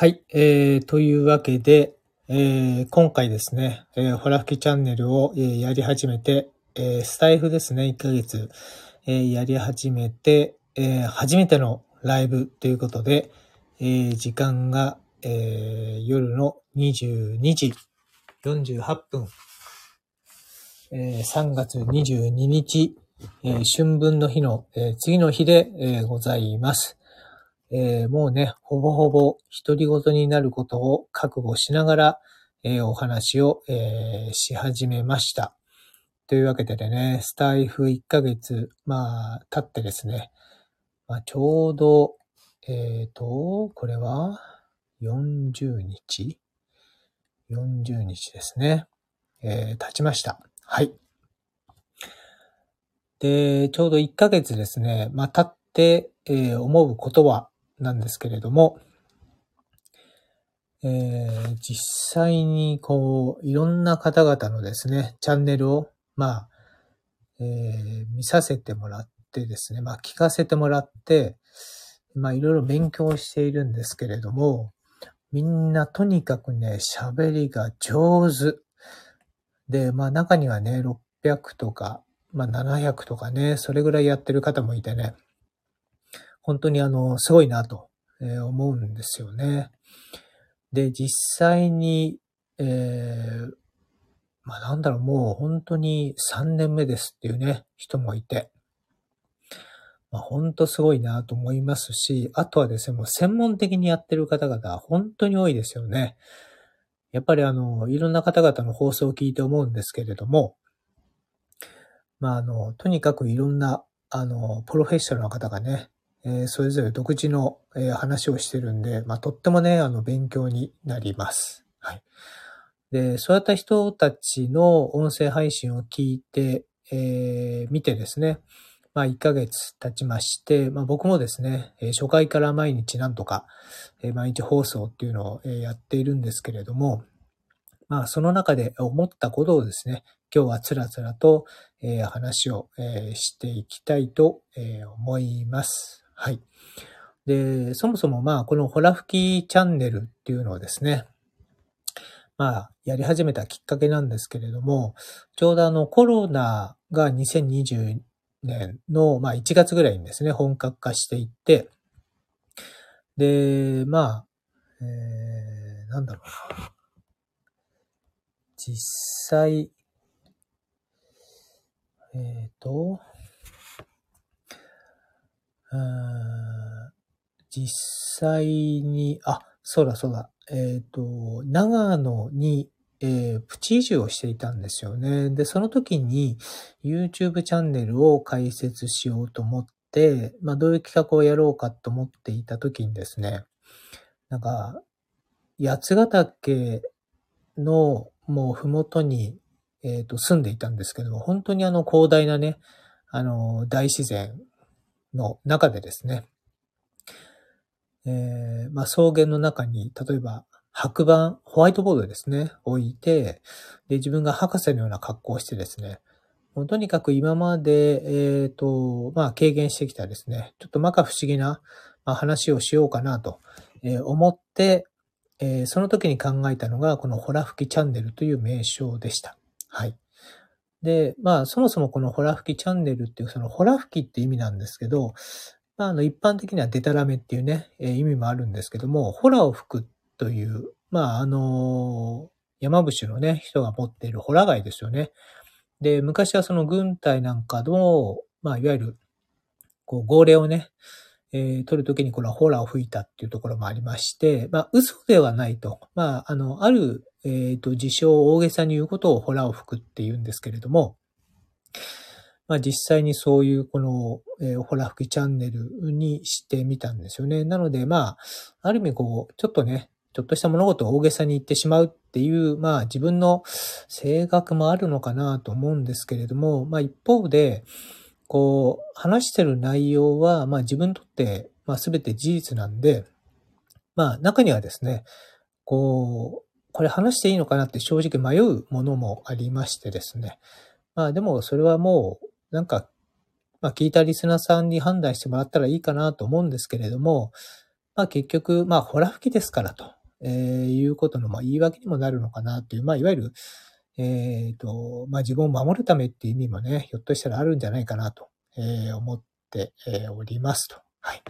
はい、えー、というわけで、えー、今回ですね、えー、ホラ吹きチャンネルを、えー、やり始めて、えー、スタイフですね、1ヶ月、えー、やり始めて、えー、初めてのライブということで、えー、時間が、えー、夜の22時48分、えー、3月22日、えー、春分の日の、えー、次の日で、えー、ございます。えーもうね、ほぼほぼ独り言になることを覚悟しながら、えーお話を、えーし始めました。というわけでね、スタイフ1ヶ月、まあ、経ってですね、まあ、ちょうど、えっ、と、これは40日 ?40 日ですね。え経ちました。はい。で、ちょうど1ヶ月ですね、まあ、経って、えー思うことは、なんですけれども、えー実際にこう、いろんな方々のですね、チャンネルを、まあ、えー見させてもらってですね、まあ、聞かせてもらって、まあ、いろいろ勉強しているんですけれども、みんなとにかくね、喋りが上手。で、まあ、中にはね、600とか、まあ、700とかね、それぐらいやってる方もいてね、本当にあの、すごいなと思うんですよね。で、実際に、えーまあなんだろう、もう本当に3年目ですっていうね、人もいて、まあ本当すごいなと思いますし、あとはですね、もう専門的にやってる方々、本当に多いですよね。やっぱりあの、いろんな方々の放送を聞いて思うんですけれども、まああの、とにかくいろんな、あの、プロフェッショナルの方がね、えそれぞれ独自の、え話をしてるんで、まあ、とってもね、あの、勉強になります。はい。で、そういった人たちの音声配信を聞いて、えー見てですね、まあ、1ヶ月経ちまして、まあ、僕もですね、え初回から毎日なんとか、え毎日放送っていうのを、えやっているんですけれども、まあ、その中で思ったことをですね、今日はつらつらと、え話を、えしていきたいと、え思います。はい。で、そもそもまあ、このホラ吹きチャンネルっていうのをですね、まあ、やり始めたきっかけなんですけれども、ちょうどあのコロナが2020年の、まあ、1月ぐらいにですね、本格化していって、で、まあ、えー、なんだろうな。実際、えっ、と、うーん実際に、あ、そうだそうだ、えっ、と、長野に、えープチ移住をしていたんですよね。で、その時に YouTube チャンネルを開設しようと思って、まあどういう企画をやろうかと思っていた時にですね、なんか、八ヶ岳のもうふもとに、えっ、と住んでいたんですけども、本当にあの広大なね、あの大自然の中でですね、えーまあ、草原の中に、例えば白板、ホワイトボードですね、置いて、で、自分が博士のような格好をしてですね、もうとにかく今まで、えっ、と、まあ、軽減してきたですね、ちょっと摩訶不思議な、ま、話をしようかなと、え思って、えーその時に考えたのが、このホラ吹きチャンネルという名称でした。はい。で、まあ、そもそもこのホラ吹きチャンネルっていう、そのホラ吹きって意味なんですけど、まあ、あの、一般的にはデタラメっていうね、えー意味もあるんですけども、ホラを吹くという、まあ、あの山伏のね、人が持っているホラ貝ですよね。で、昔はその軍隊なんかの、まあ、いわゆる、こう、号令をね、えー取るときにこのホラを吹いたっていうところもありまして、まあ、嘘ではないと。まあ、あの、ある、えっ、と、事象を大げさに言うことをホラを吹くって言うんですけれども、まあ、実際にそういうこの、えーホラ吹きチャンネルにしてみたんですよね。なので、まあ、ある意味こう、ちょっとね、ちょっとした物事を大げさに言ってしまうっていう、まあ自分の性格もあるのかなと思うんですけれども、まあ一方で、こう、話してる内容は、まあ自分にとって、まあ全て事実なんで、まあ中にはですね、こう、これ話していいのかなって正直迷うものもありましてですね。まあでもそれはもう、なんか、まあ聞いたリスナーさんに判断してもらったらいいかなと思うんですけれども、まあ結局、まあホラ吹きですからと、えー、いうことの、まあ言い訳にもなるのかなという、まあいわゆる、えっ、ー、と、まあ自分を守るためっていう意味もね、ひょっとしたらあるんじゃないかなと、えー、思って、おりますと。はい。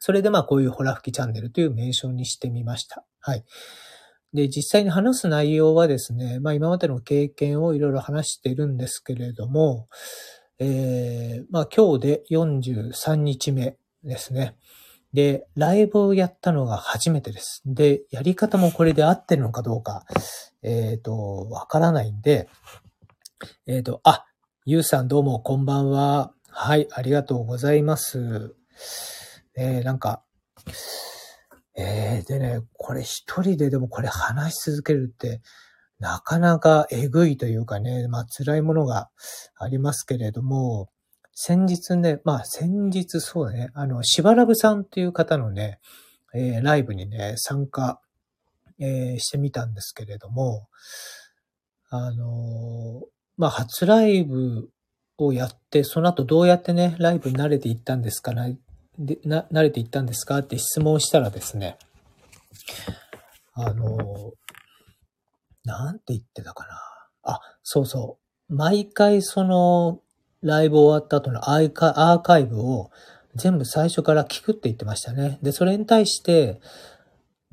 それでまあこういうホラ吹きチャンネルという名称にしてみました。はい。で、実際に話す内容はですね、まあ今までの経験をいろいろ話してるんですけれども、えー、まあ今日で43日目ですね。で、ライブをやったのが初めてです。で、やり方もこれで合ってるのかどうか、えっ、ー、と、わからないんで、えっ、ー、と、あ、ゆうさんどうもこんばんは。はい、ありがとうございます。えー、なんか、えー、でね、これ一人ででもこれ話し続けるって、なかなかえぐいというかね、まあ辛いものがありますけれども、先日ね、まあ先日そうだね、あの、しばらぶさんっていう方のね、えー、ライブにね、参加、えー、してみたんですけれども、あのまあ初ライブをやって、その後どうやってね、ライブに慣れていったんですかね、で、な、慣れていったんですか？って質問したらですね、あの、なんて言ってたかな。あ、そうそう。毎回その、ライブ終わった後のアーカイブを全部最初から聞くって言ってましたね。で、それに対して、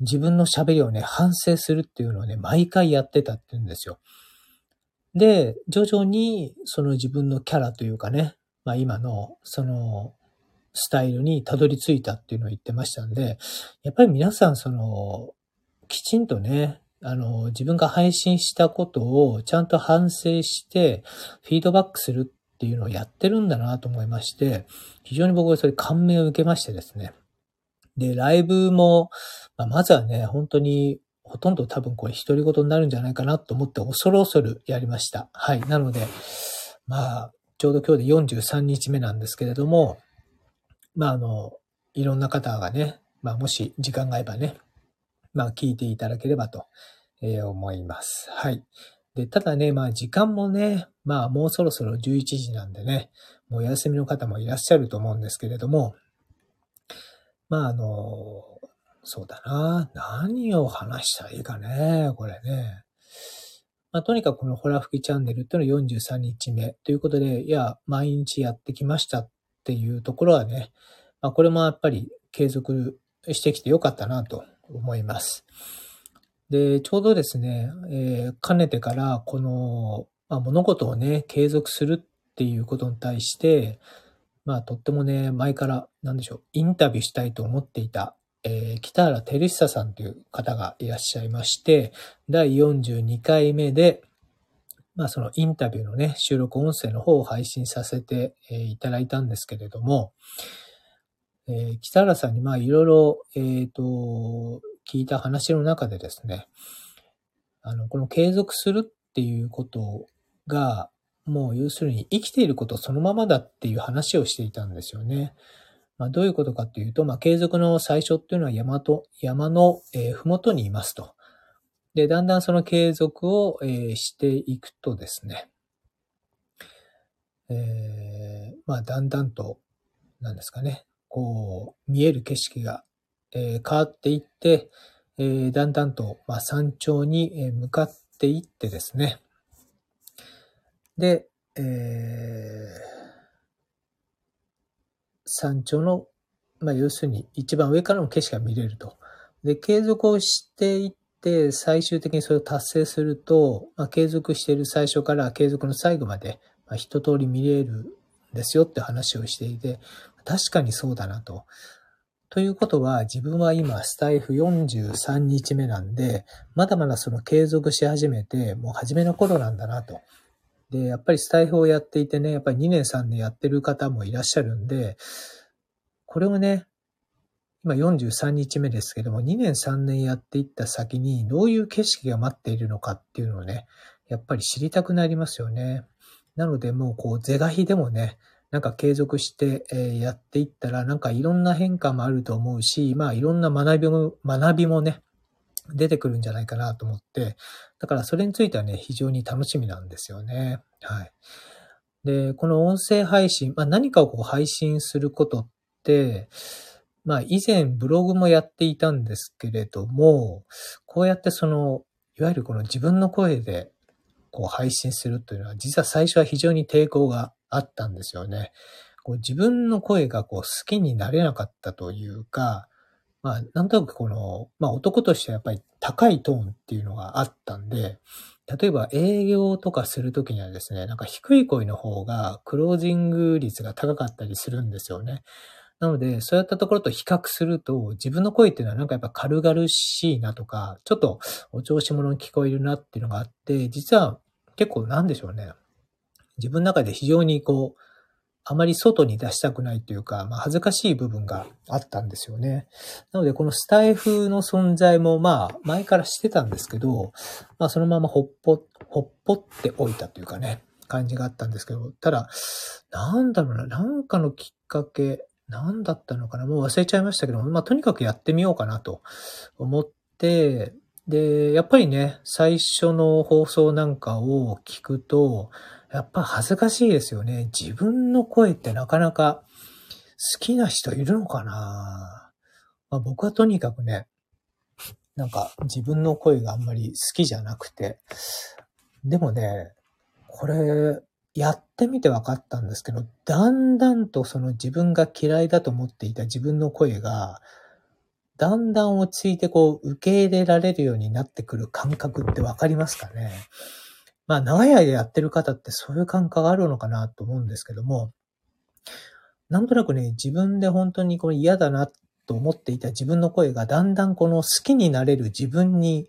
自分の喋りをね、反省するっていうのをね、毎回やってたって言うんですよ。で、徐々にその自分のキャラというかね、まあ今のそのスタイルにたどり着いたっていうのを言ってましたんで、やっぱり皆さんその、きちんとね、あの、自分が配信したことをちゃんと反省して、フィードバックするっていうのをやってるんだなと思いまして、非常に僕はそれ感銘を受けましてですね。で、ライブも、まあ、まずはね、本当にほとんど多分これ独り言になるんじゃないかなと思って恐る恐るやりました。はい。なので、まあ、ちょうど今日で43日目なんですけれども、まあ、あの、いろんな方がね、まあ、もし時間があればね、まあ、聞いていただければと、思います。はい。で、ただね、まあ、時間もね、まあ、もうそろそろ11時なんでね、もうお休みの方もいらっしゃると思うんですけれども、まあ、あの、そうだな。何を話したらいいかね、これね。まあ、とにかくこのホラ吹きチャンネルっていうのは43日目ということで、いや、毎日やってきましたっっていうところはね、まあ、これもやっぱり継続してきてよかったなと思います。で、ちょうどですね、えー、かねてからこの、まあ、物事をね、継続するっていうことに対して、まあとってもね、前からなんでしょう、インタビューしたいと思っていた、えー、北原照久さんという方がいらっしゃいまして、第42回目で、まあそのインタビューのね、収録音声の方を配信させて、えいただいたんですけれども、えー、北原さんにまあいろいろ、えっ、ー、と、聞いた話の中でですね、あの、この継続するっていうことが、もう要するに生きていることそのままだっていう話をしていたんですよね。まあ、どういうことかっていうと、まあ、継続の最初っていうのは山と、山の、えー、ふもとにいますと。で、だんだんその継続を、えー、していくとですね、えー、まあ、だんだんと、なんですかね、こう、見える景色が、えー、変わっていって、えー、だんだんと、まあ、山頂に向かっていってですね、で、えー、山頂の、まあ、要するに一番上からの景色が見れると。で、継続をしていって、最終的にそれを達成すると、まあ、継続している最初から継続の最後まで、まあ、一通り見れるんですよって話をしていて、確かにそうだなと。ということは、自分は今、スタイフ43日目なんで、まだまだその継続し始めて、もう初めの頃なんだなと。で、やっぱりスタイフをやっていてね、やっぱり2年3年やってる方もいらっしゃるんで、これをね、今43日目ですけども、2年3年やっていった先にどういう景色が待っているのかっていうのをね、やっぱり知りたくなりますよね。なのでもうこう、是が非でもね、なんか継続してやっていったら、なんかいろんな変化もあると思うし、まあいろんな学びも、学びもね、出てくるんじゃないかなと思って、だからそれについてはね、非常に楽しみなんですよね。はい。で、この音声配信、まあ何かをこう配信することって、まあ以前ブログもやっていたんですけれども、こうやってその、いわゆるこの自分の声でこう配信するというのは、実は最初は非常に抵抗があったんですよね。こう自分の声がこう好きになれなかったというか、まあ、なんとなくこの、まあ男としてはやっぱり高いトーンっていうのがあったんで、例えば営業とかするときにはですね、なんか低い声の方がクロージング率が高かったりするんですよね。なので、そういったところと比較すると、自分の声っていうのはなんかやっぱ軽々しいなとか、ちょっとお調子者に聞こえるなっていうのがあって、実は結構なんでしょうね。自分の中で非常にこう、あまり外に出したくないというか、まあ、恥ずかしい部分があったんですよね。なので、このスタイフの存在も、まあ、前からしてたんですけど、まあ、そのままほっぽ、ほっぽっておいたというかね、感じがあったんですけど、ただ、なんだろうな、なんかのきっかけ、なんだったのかな、もう忘れちゃいましたけど、まあ、とにかくやってみようかなと思って、で、やっぱりね、最初の放送なんかを聞くと、やっぱ恥ずかしいですよね。自分の声ってなかなか好きな人いるのかな、まあ、僕はとにかくね、なんか自分の声があんまり好きじゃなくて、でもね、これ、やってみて分かったんですけど、だんだんとその自分が嫌いだと思っていた自分の声が、だんだん落ち着いてこう受け入れられるようになってくる感覚って分かりますかね？まあ、長い間やってる方ってそういう感覚があるのかなと思うんですけども、なんとなくね、自分で本当にこれ嫌だなと思っていた自分の声がだんだんこの好きになれる自分に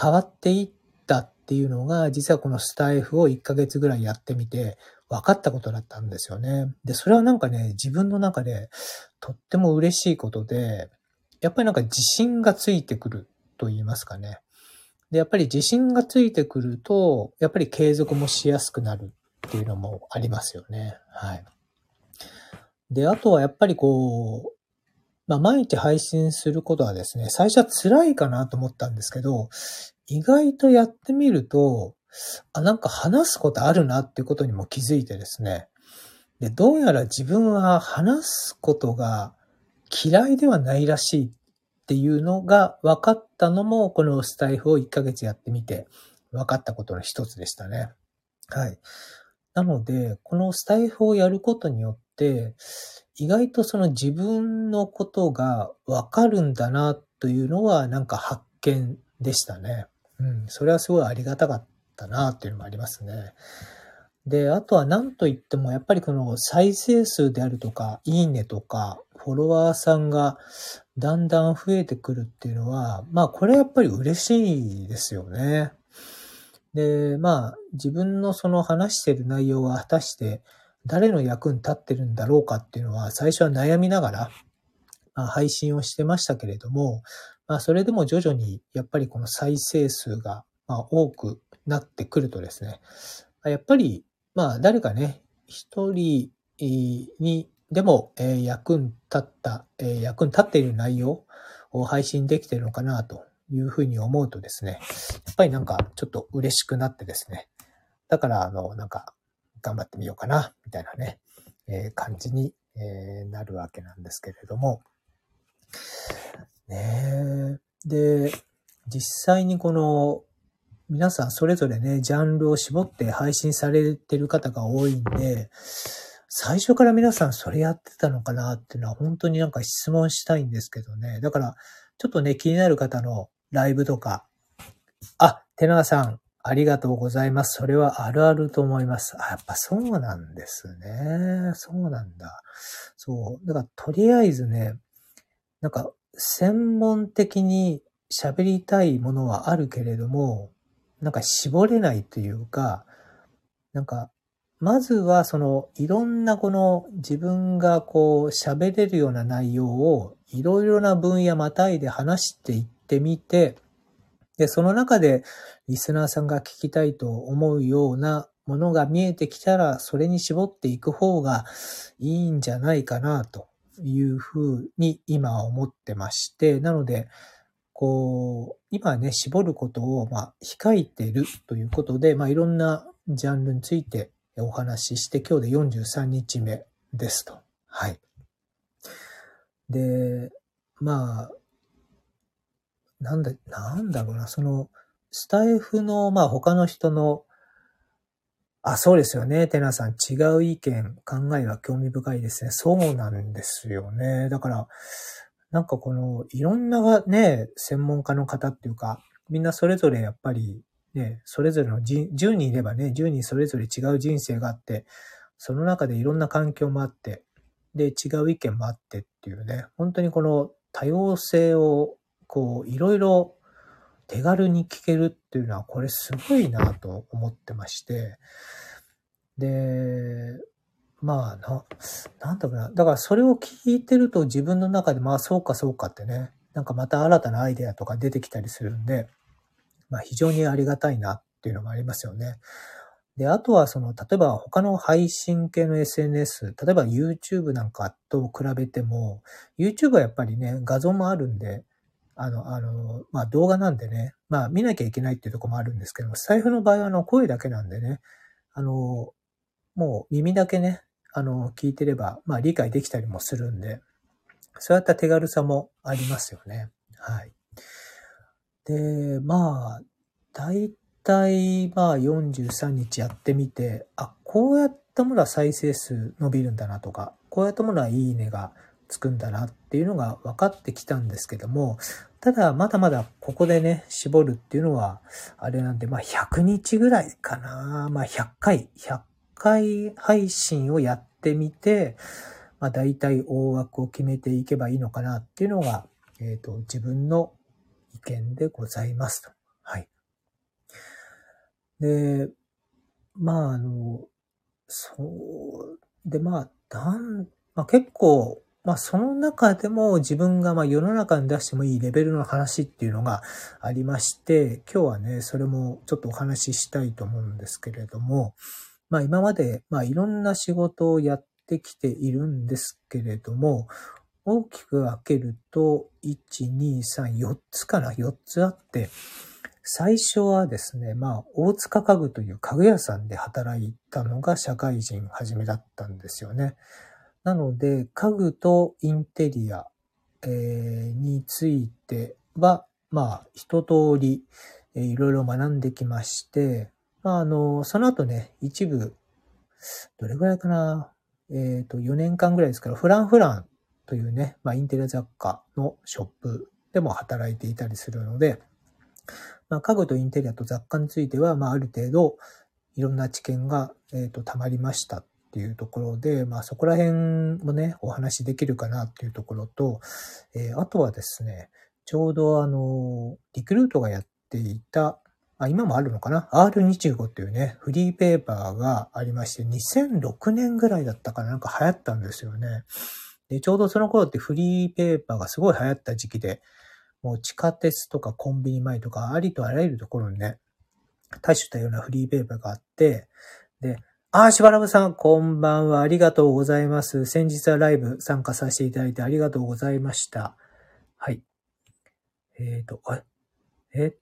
変わっていったっっていうのが、実はこのスタイフを1ヶ月ぐらいやってみて分かったことだったんですよね。で、それはなんかね、自分の中でとっても嬉しいことで、やっぱりなんか自信がついてくると言いますかね。で、やっぱり自信がついてくると、やっぱり継続もしやすくなるっていうのもありますよね。はい。で、あとはやっぱりこう、まあ、毎日配信することはですね、最初は辛いかなと思ったんですけど、意外とやってみると、あ、なんか話すことあるなっていうことにも気づいてですね。で、どうやら自分は話すことが嫌いではないらしいっていうのが分かったのも、このスタイフを1ヶ月やってみて分かったことの一つでしたね。はい。なので、このスタイフをやることによって、意外とその自分のことが分かるんだなというのはなんか発見でしたね。うん。それはすごいありがたかったなっていうのもありますね。で、あとは何と言ってもやっぱりこの再生数であるとか、いいねとか、フォロワーさんがだんだん増えてくるっていうのは、まあこれやっぱり嬉しいですよね。で、まあ自分のその話してる内容は果たして誰の役に立ってるんだろうかっていうのは最初は悩みながら、まあ、配信をしてましたけれども、まあそれでも徐々にやっぱりこの再生数がま多くなってくるとですね、やっぱりまあ誰かね、一人にでも、え、役に立った、え、役に立っている内容を配信できてるのかなというふうに思うとですね、やっぱりなんかちょっと嬉しくなってですね、だからあの、なんか頑張ってみようかな、みたいなね、えー、感じに、えー、なるわけなんですけれども、ねで、実際にこの、皆さんそれぞれね、ジャンルを絞って配信されてる方が多いんで、最初から皆さんそれやってたのかなっていうのは本当になんか質問したいんですけどね。だから、ちょっとね、気になる方のライブとか、あ、テナーさん、ありがとうございます。それはあるあると思います。あ、やっぱそうなんですね。そうなんだ。そう。だから、とりあえずね、なんか、専門的に喋りたいものはあるけれども、なんか絞れないというか、なんか、まずはそのいろんなこの自分がこう喋れるような内容をいろいろな分野またいで話していってみて、で、その中でリスナーさんが聞きたいと思うようなものが見えてきたら、それに絞っていく方がいいんじゃないかなというふうに今思ってまして、なので、こう、今ね、絞ることを、まあ、控えてるということで、まあ、いろんなジャンルについてお話しして、今日で43日目ですと。はい。で、まあ、なんだ、なんだろうな、その、スタイフの、まあ他の人の、あ、そうですよね。テナさん。違う意見、考えは興味深いですね。そうなんですよね。だから、なんかこの、いろんなね、専門家の方っていうか、みんなそれぞれやっぱり、ね、それぞれの10人いればね、10人それぞれ違う人生があって、その中でいろんな環境もあって、で、違う意見もあってっていうね、本当にこの多様性を、こう、いろいろ手軽に聞けるっていうのは、これすごいなと思ってまして、で、まあな、なんだろうな。だからそれを聞いてると自分の中で、まあそうかそうかってね、なんかまた新たなアイデアとか出てきたりするんで、まあ非常にありがたいなっていうのもありますよね。で、あとはその、例えば他の配信系の SNS、例えば YouTube なんかと比べても、YouTube はやっぱりね、画像もあるんで、あの、あの、まあ動画なんでね、まあ見なきゃいけないっていうところもあるんですけども、財布の場合はあの声だけなんでね、あの、もう耳だけね、あの、聞いてれば、まあ理解できたりもするんで、そういった手軽さもありますよね。はい。で、まあ、大体、まあ43日やってみて、あ、こうやったものは再生数伸びるんだなとか、こうやったものはいいねがつくんだなっていうのが分かってきたんですけども、ただまだまだここでね、絞るっていうのは、あれなんで、まあ100日ぐらいかな。まあ100回、100回配信をやってみて、まあ大体大枠を決めていけばいいのかなっていうのが、えっ、ー、と、自分の意見でございますと。はい。で、まああの、そう、でまあ、なん、まあ結構、まあその中でも自分がまあ世の中に出してもいいレベルの話っていうのがありまして、今日はね、それもちょっとお話ししたいと思うんですけれども、まあ今までまあいろんな仕事をやってきているんですけれども、大きく分けると、1、2、3、4つかな ?4 つあって、最初はですね、まあ、大塚家具という家具屋さんで働いたのが社会人初めだったんですよね。なので、家具とインテリア、えー、については、まあ、一通り、えー、いろいろ学んできまして、まあ、あの、その後ね、一部、どれぐらいかな、えっ、ー、と、4年間ぐらいですから、フランフランというね、まあ、インテリア雑貨のショップでも働いていたりするので、まあ、家具とインテリアと雑貨については、まあ、ある程度、いろんな知見が、えっ、ー、と、溜まりましたっていうところで、まあそこら辺もね、お話できるかなっていうところと、えー、あとはですね、ちょうどあの、リクルートがやっていた、あ今もあるのかな ?R25 っていうね、フリーペーパーがありまして、2006年ぐらいだったかな？なんか流行ったんですよね。で、ちょうどその頃ってフリーペーパーがすごい流行った時期で、もう地下鉄とかコンビニ前とかありとあらゆるところにね、多種多様なフリーペーパーがあって、で、あ、しばらくさん、こんばんは。ありがとうございます。先日はライブ参加させていただいてありがとうございました。はい。えっ、ー、と、あえ、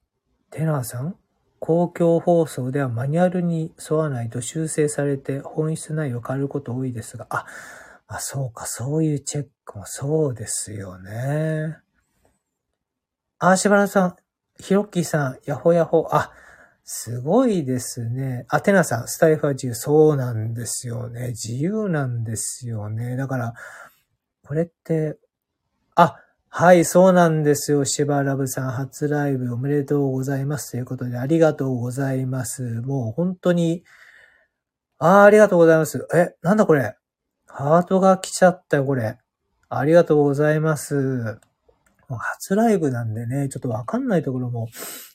テナーさん？公共放送ではマニュアルに沿わないと修正されて本質内容変わること多いですが、あ、あ、そうか、そういうチェックもそうですよね。あ、しばらさん、ひろっきーさん、やほやほ、あ、すごいですね。あ、テナさん、スタイフは自由。そうなんですよね。自由なんですよね。だから、これって、あ、はい、そうなんですよ。シバラブさん、初ライブおめでとうございます。ということで、ありがとうございます。もう本当に、あありがとうございます。え、なんだこれ？ハートが来ちゃったよ、これ。ありがとうございます。初ライブなんでね、ちょっとわかんないところも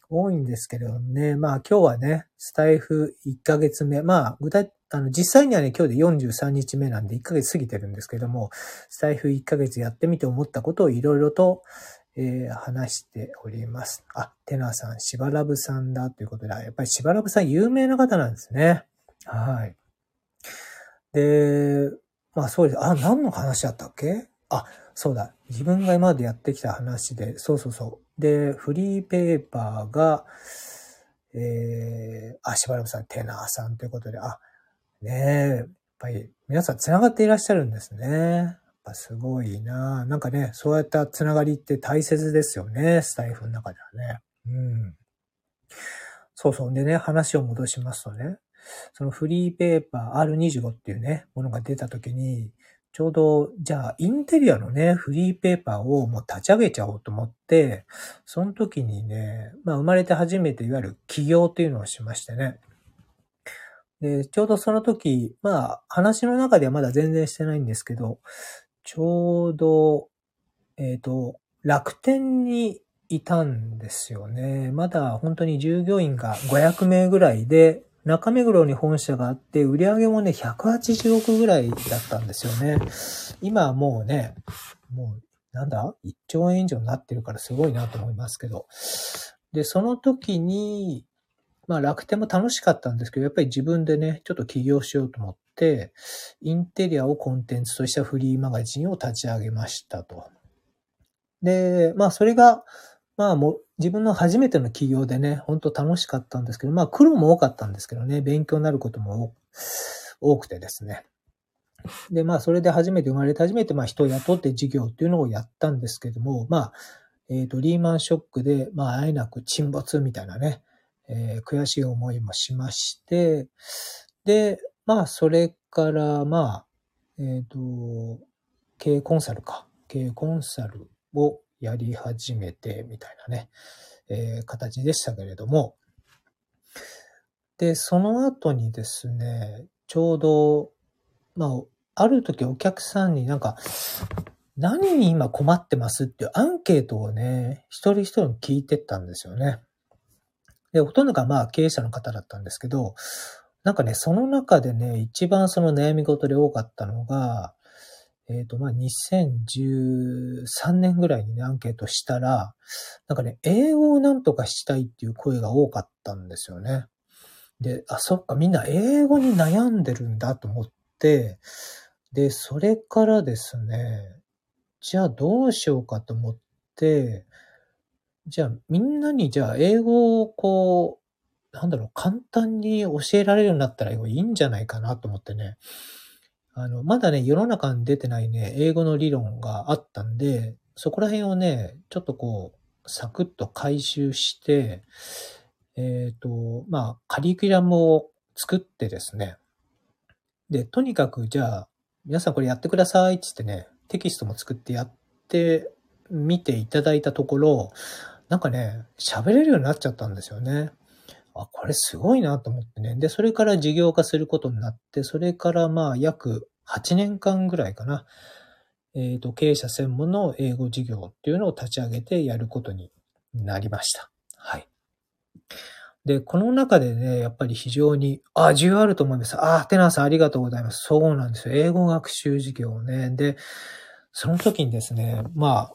多いんですけれどもね。まあ今日はね、スタイフ1ヶ月目。まあ具体、あの実際にはね、今日で43日目なんで1ヶ月過ぎてるんですけども、スタイフ1ヶ月やってみて思ったことをいろいろと、えー、話しております。あ、テナーさん、しばらぶさんだということで、やっぱりしばらぶさん有名な方なんですね。はい。で、まあそうです。あ、何の話だったっけ？あ、そうだ。自分が今までやってきた話で、そうそうそう。で、フリーペーパーが、えー、あ、しばらくさん、テナーさんということで、あ、ねえ、やっぱり皆さん繋がっていらっしゃるんですね。やっぱすごいななんかね、そうやったつながりって大切ですよね、スタイフの中ではね。うん。そうそう。でね、話を戻しますとね、そのフリーペーパー R25 っていうね、ものが出た時に、ちょうど、じゃあ、インテリアのね、フリーペーパーをもう立ち上げちゃおうと思って、その時にね、まあ、生まれて初めていわゆる起業っていうのをしましてね。で、ちょうどその時、まあ、話の中ではまだ全然してないんですけど、ちょうど、えっ、ー、と、楽天にいたんですよね。まだ本当に従業員が500名ぐらいで、中目黒に本社があって、売り上げもね、180億ぐらいだったんですよね。今はもうね、もう、なんだ ?1 兆円以上になってるからすごいなと思いますけど。で、その時に、まあ楽天も楽しかったんですけど、やっぱり自分でね、ちょっと起業しようと思って、インテリアをコンテンツとしたフリーマガジンを立ち上げましたと。で、まあそれが、まあもう自分の初めての起業でね、本当楽しかったんですけど、まあ苦労も多かったんですけどね、勉強になることも多くてですね。で、まあそれで初めて生まれて初めてまあ人を雇って事業っていうのをやったんですけども、まあ、えっ、ー、と、リーマンショックで、まあ、あえなく沈没みたいなね、えー、悔しい思いもしまして、で、まあ、それから、まあ、えっ、ー、と、経営コンサルか。経営コンサルをやり始めて、みたいなね、えー、形でしたけれども、で、その後にですね、ちょうど、まあ、ある時お客さんになんか、何に今困ってますっていうアンケートをね、一人一人に聞いてったんですよね。で、ほとんどがまあ経営者の方だったんですけど、なんかね、その中でね、一番その悩み事で多かったのが、えっ、ー、と、まあ、2013年ぐらいにね、アンケートしたら、なんかね、英語をなんとかしたいっていう声が多かったんですよね。で、あ、そっか、みんな英語に悩んでるんだと思って、で、それからですね、じゃあどうしようかと思って、じゃあ、みんなにじゃあ、英語をこう、なんだろう、簡単に教えられるようになったらいいんじゃないかなと思ってね。あの、まだね、世の中に出てないね、英語の理論があったんで、そこら辺をね、ちょっとこう、サクッと回収して、えっ、ー、と、まあ、カリキュラムを作ってですね。で、とにかく、じゃあ、皆さんこれやってくださいってってね、テキストも作ってやってみていただいたところ、なんかね、喋れるようになっちゃったんですよね。あ、これすごいなと思ってね。で、それから事業化することになって、それからまあ約8年間ぐらいかな。えっ、ー、と、経営者専門の英語事業っていうのを立ち上げてやることになりました。はい。で、この中でね、やっぱり非常に、あ、重要あると思います。あ、テナーさんありがとうございます。そうなんですよ。英語学習事業ね。で、その時にですね、まあ、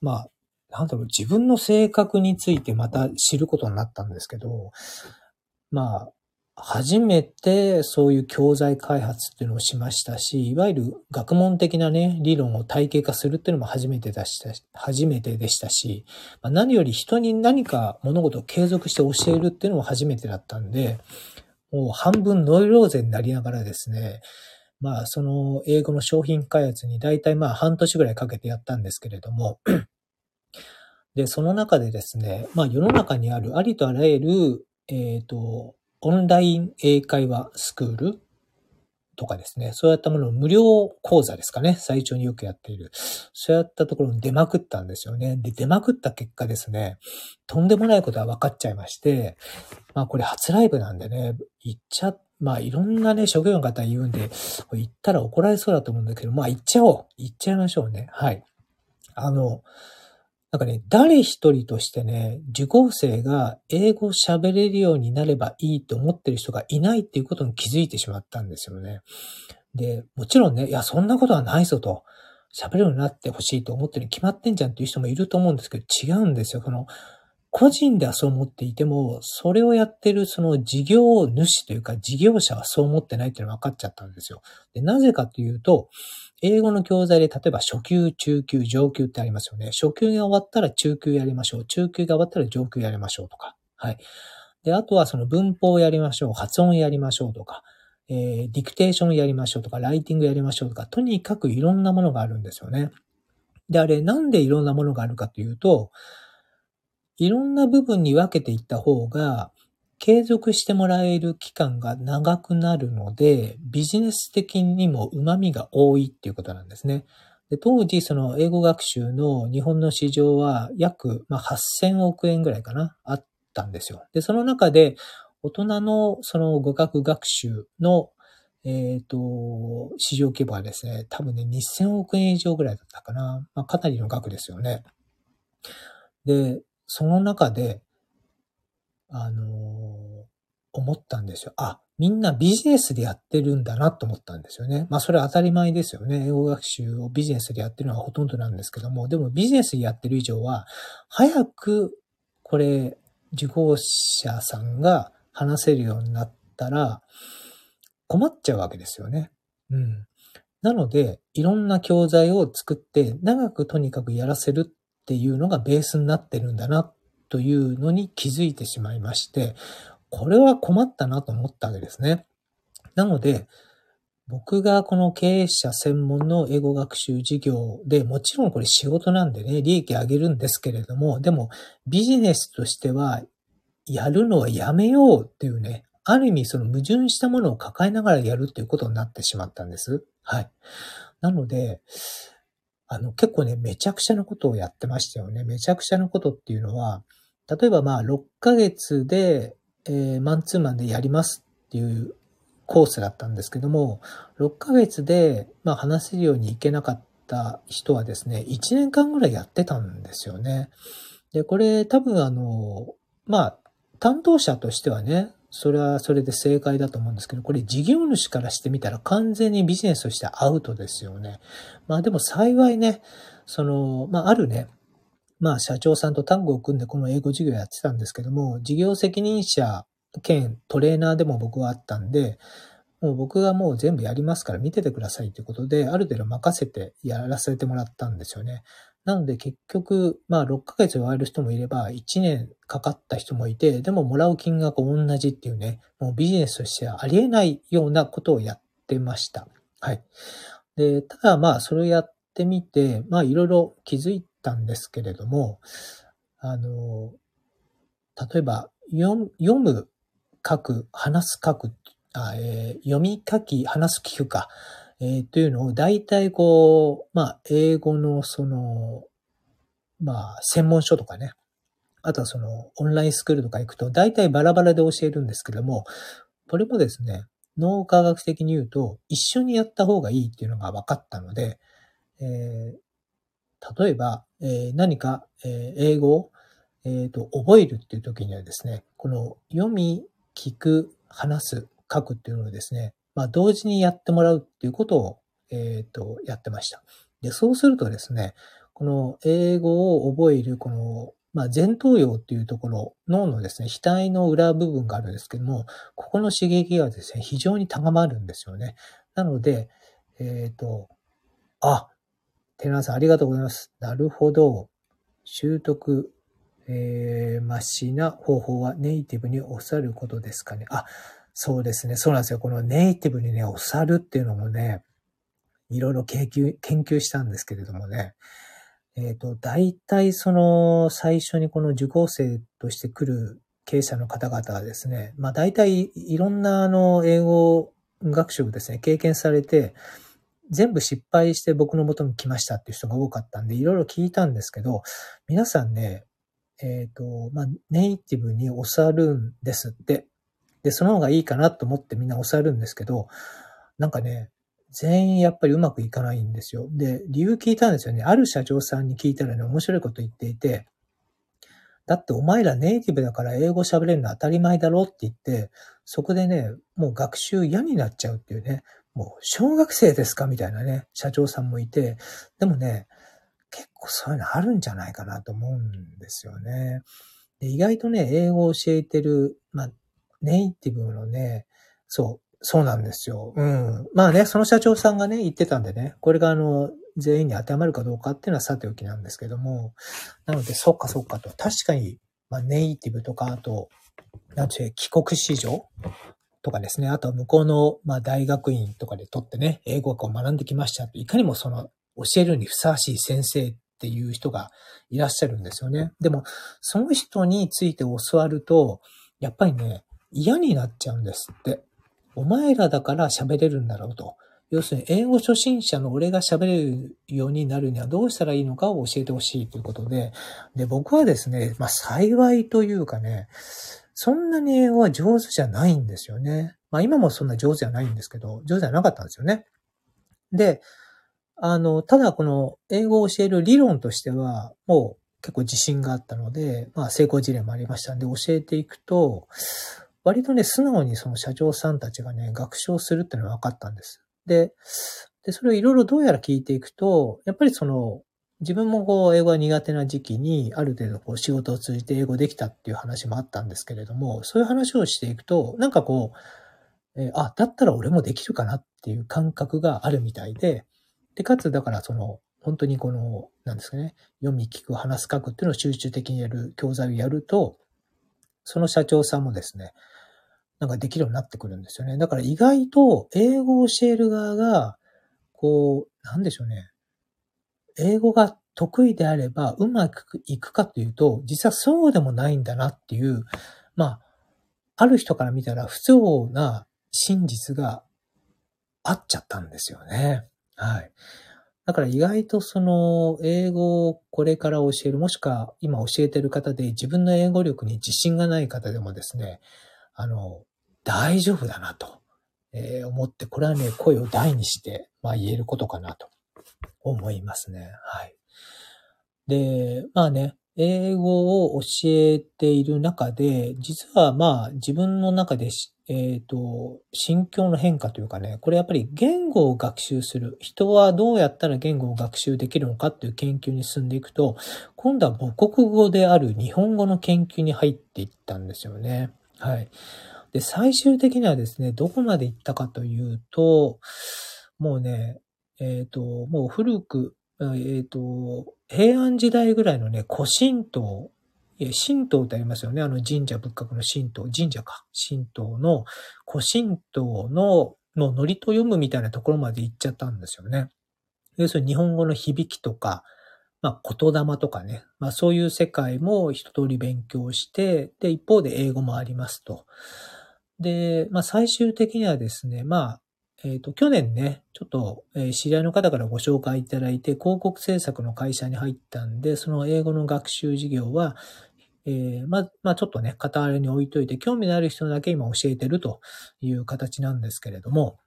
まあ、なんだろう、自分の性格についてまた知ることになったんですけど、まあ、初めてそういう教材開発っていうのをしましたし、いわゆる学問的なね、理論を体系化するっていうのも初めてでした、初めてでしたし、まあ、何より人に何か物事を継続して教えるっていうのも初めてだったんで、もう半分ノイローゼになりながらですね、まあその英語の商品開発に大体まあ半年ぐらいかけてやったんですけれども、で、その中でですね、まあ世の中にあるありとあらゆる、えっ、ー、と、オンライン英会話スクールとかですね、そういったものを無料講座ですかね、最長によくやっている。そういったところに出まくったんですよね。で、出まくった結果ですね、とんでもないことは分かっちゃいまして、まあこれ初ライブなんでね、言っちゃ、まあいろんなね、職業の方言うんで、言ったら怒られそうだと思うんだけど、まあ言っちゃおう。言っちゃいましょうね。はい。あの、なんかね、誰一人としてね、受講生が英語喋れるようになればいいと思ってる人がいないっていうことに気づいてしまったんですよね。で、もちろんね、いや、そんなことはないぞと。喋るようになってほしいと思ってるに決まってんじゃんっていう人もいると思うんですけど、違うんですよ。この、個人ではそう思っていても、それをやってるその事業主というか事業者はそう思ってないっていうのが分かっちゃったんですよ。で、なぜかというと、英語の教材で例えば初級、中級、上級ってありますよね。初級が終わったら中級やりましょう。中級が終わったら上級やりましょうとか。はい。で、あとはその文法をやりましょう。発音やりましょうとか。えー、ディクテーションやりましょうとか、ライティングやりましょうとか、とにかくいろんなものがあるんですよね。で、あれ、なんでいろんなものがあるかというと、いろんな部分に分けていった方が、継続してもらえる期間が長くなるので、ビジネス的にも旨味が多いっていうことなんですね。で当時、その英語学習の日本の市場は約、まあ、8000億円ぐらいかな、あったんですよ。で、その中で、大人のその語学学習の、えっ、ー、と、市場規模はですね、多分ね、2000億円以上ぐらいだったかな。まあ、かなりの額ですよね。で、その中で、あのー、思ったんですよ。あ、みんなビジネスでやってるんだなと思ったんですよね。まあそれは当たり前ですよね。英語学習をビジネスでやってるのはほとんどなんですけども、でもビジネスでやってる以上は、早くこれ、受講者さんが話せるようになったら、困っちゃうわけですよね。うん。なので、いろんな教材を作って、長くとにかくやらせるっていうのがベースになってるんだな、というのに気づいてしまいまして、これは困ったなと思ったわけですね。なので、僕がこの経営者専門の英語学習事業で、もちろんこれ仕事なんでね、利益上げるんですけれども、でもビジネスとしてはやるのはやめようっていうね、ある意味その矛盾したものを抱えながらやるっていうことになってしまったんです。はい。なので、あの結構ね、めちゃくちゃなことをやってましたよね。めちゃくちゃなことっていうのは、例えばまあ6ヶ月で、えー、マンツーマンでやりますっていうコースだったんですけども、6ヶ月でまあ話せるようにいけなかった人はですね、1年間ぐらいやってたんですよね。で、これ多分あの、まあ、担当者としてはね、それはそれで正解だと思うんですけど、これ事業主からしてみたら完全にビジネスとしてアウトですよね。まあでも幸いね、その、まああるね、まあ社長さんとタッグを組んでこの英語授業やってたんですけども、事業責任者兼トレーナーでも僕はあったんで、もう僕がもう全部やりますから見ててくださいということで、ある程度任せてやらせてもらったんですよね。なので結局、まあ6ヶ月終わる人もいれば1年かかった人もいて、でももらう金額同じっていうね、もうビジネスとしてはありえないようなことをやってました。はい。で、ただまあそれをやってみて、まあいろいろ気づいたんですけれども、あの、例えば読む、書く、話す、書く、あえー、読み書き、話す、聞くか。えー、というのを大体こう、まあ、英語のその、まあ、専門書とかね、あとはその、オンラインスクールとか行くと、大体バラバラで教えるんですけども、これもですね、脳科学的に言うと、一緒にやった方がいいっていうのが分かったので、えー、例えば、えー、何か、えー、英語を、えーと、覚えるっていう時にはですね、この読み、聞く、話す、書くっていうのをですね、まあ、同時にやってもらうっていうことを、えっ、ー、と、やってました。で、そうするとですね、この英語を覚える、この、まあ、前頭葉っていうところ、脳のですね、額の裏部分があるんですけども、ここの刺激がですね、非常に高まるんですよね。なので、えっ、ー、と、あ、寺田さんありがとうございます。なるほど。習得、えー、ましな方法はネイティブにおっしゃることですかね。あ、そうですね。そうなんですよ。このネイティブにね、お猿っていうのもね、いろいろ研究、研究したんですけれどもね。えっ、ー、と、大体その、最初にこの受講生として来る経営者の方々はですね、まあ大体いろんなあの、英語学習をですね、経験されて、全部失敗して僕の元に来ましたっていう人が多かったんで、いろいろ聞いたんですけど、皆さんね、えっ、ー、と、まあ、ネイティブに教わるんですって。で、その方がいいかなと思ってみんな抑えるんですけど、なんかね、全員やっぱりうまくいかないんですよ。で、理由聞いたんですよね。ある社長さんに聞いたらね、面白いこと言っていて、だってお前らネイティブだから英語喋れるの当たり前だろって言って、そこでね、もう学習嫌になっちゃうっていうね、もう小学生ですかみたいなね、社長さんもいて、でもね、結構そういうのあるんじゃないかなと思うんですよね。で意外とね、英語を教えてる、ネイティブのね、そう、そうなんですよ。うん。まあね、その社長さんがね、言ってたんでね、これがあの、全員に当てはまるかどうかっていうのはさておきなんですけども、なので、そっかそっかと。確かに、まあ、ネイティブとか、あと、なんていう帰国子女とかですね、あとは向こうの、まあ、大学院とかで取ってね、英語学を学んできましたいかにもその、教えるにふさわしい先生っていう人がいらっしゃるんですよね。でも、その人について教わると、やっぱりね、嫌になっちゃうんですって。お前らだから喋れるんだろうと。要するに、英語初心者の俺が喋れるようになるにはどうしたらいいのかを教えてほしいということで、で、僕はですね、まあ幸いというかね、そんなに英語は上手じゃないんですよね。まあ今もそんな上手じゃないんですけど、上手じゃなかったんですよね。で、あの、ただこの英語を教える理論としては、もう結構自信があったので、まあ成功事例もありましたんで教えていくと、割とね、素直にその社長さんたちがね、学習するっていうのは分かったんです。で、で、それをいろいろどうやら聞いていくと、やっぱりその、自分もこう、英語が苦手な時期に、ある程度こう、仕事を通じて英語できたっていう話もあったんですけれども、そういう話をしていくと、なんかこう、えー、あ、だったら俺もできるかなっていう感覚があるみたいで、で、かつ、だからその、本当にこの、なんですかね、読み聞く、話す、書くっていうのを集中的にやる教材をやると、その社長さんもですね、なんかできるようになってくるんですよね。だから意外と英語を教える側が、こう、なんでしょうね。英語が得意であればうまくいくかというと、実はそうでもないんだなっていう、まあ、ある人から見たら不都合な真実があっちゃったんですよね。はい。だから意外とその英語をこれから教える、もしくは今教えてる方で自分の英語力に自信がない方でもですね、あの、大丈夫だなと、えー、思って、これはね、声を大にして、まあ言えることかなと思いますね。はい。で、まあね、英語を教えている中で、実はまあ自分の中で、えっ、ー、と、心境の変化というかね、これやっぱり言語を学習する。人はどうやったら言語を学習できるのかっていう研究に進んでいくと、今度は母国語である日本語の研究に入っていったんですよね。はい。で、最終的にはですね、どこまで行ったかというと、もうね、えっ、ー、と、もう古く、えっ、ー、と、平安時代ぐらいのね、古神道、神道ってありますよね。あの神社仏閣の神道、神社か。神道の、古神道の、のノリと読むみたいなところまで行っちゃったんですよね。要するに日本語の響きとか、まあ、言霊とかね。まあ、そういう世界も一通り勉強して、で、一方で英語もありますと。で、まあ最終的にはですね、まあ、えっ、ー、と、去年ね、ちょっと、えー、知り合いの方からご紹介いただいて、広告制作の会社に入ったんで、その英語の学習事業は、えー、まあ、まあ、ちょっとね、片割れに置いといて、興味のある人だけ今教えてるという形なんですけれども、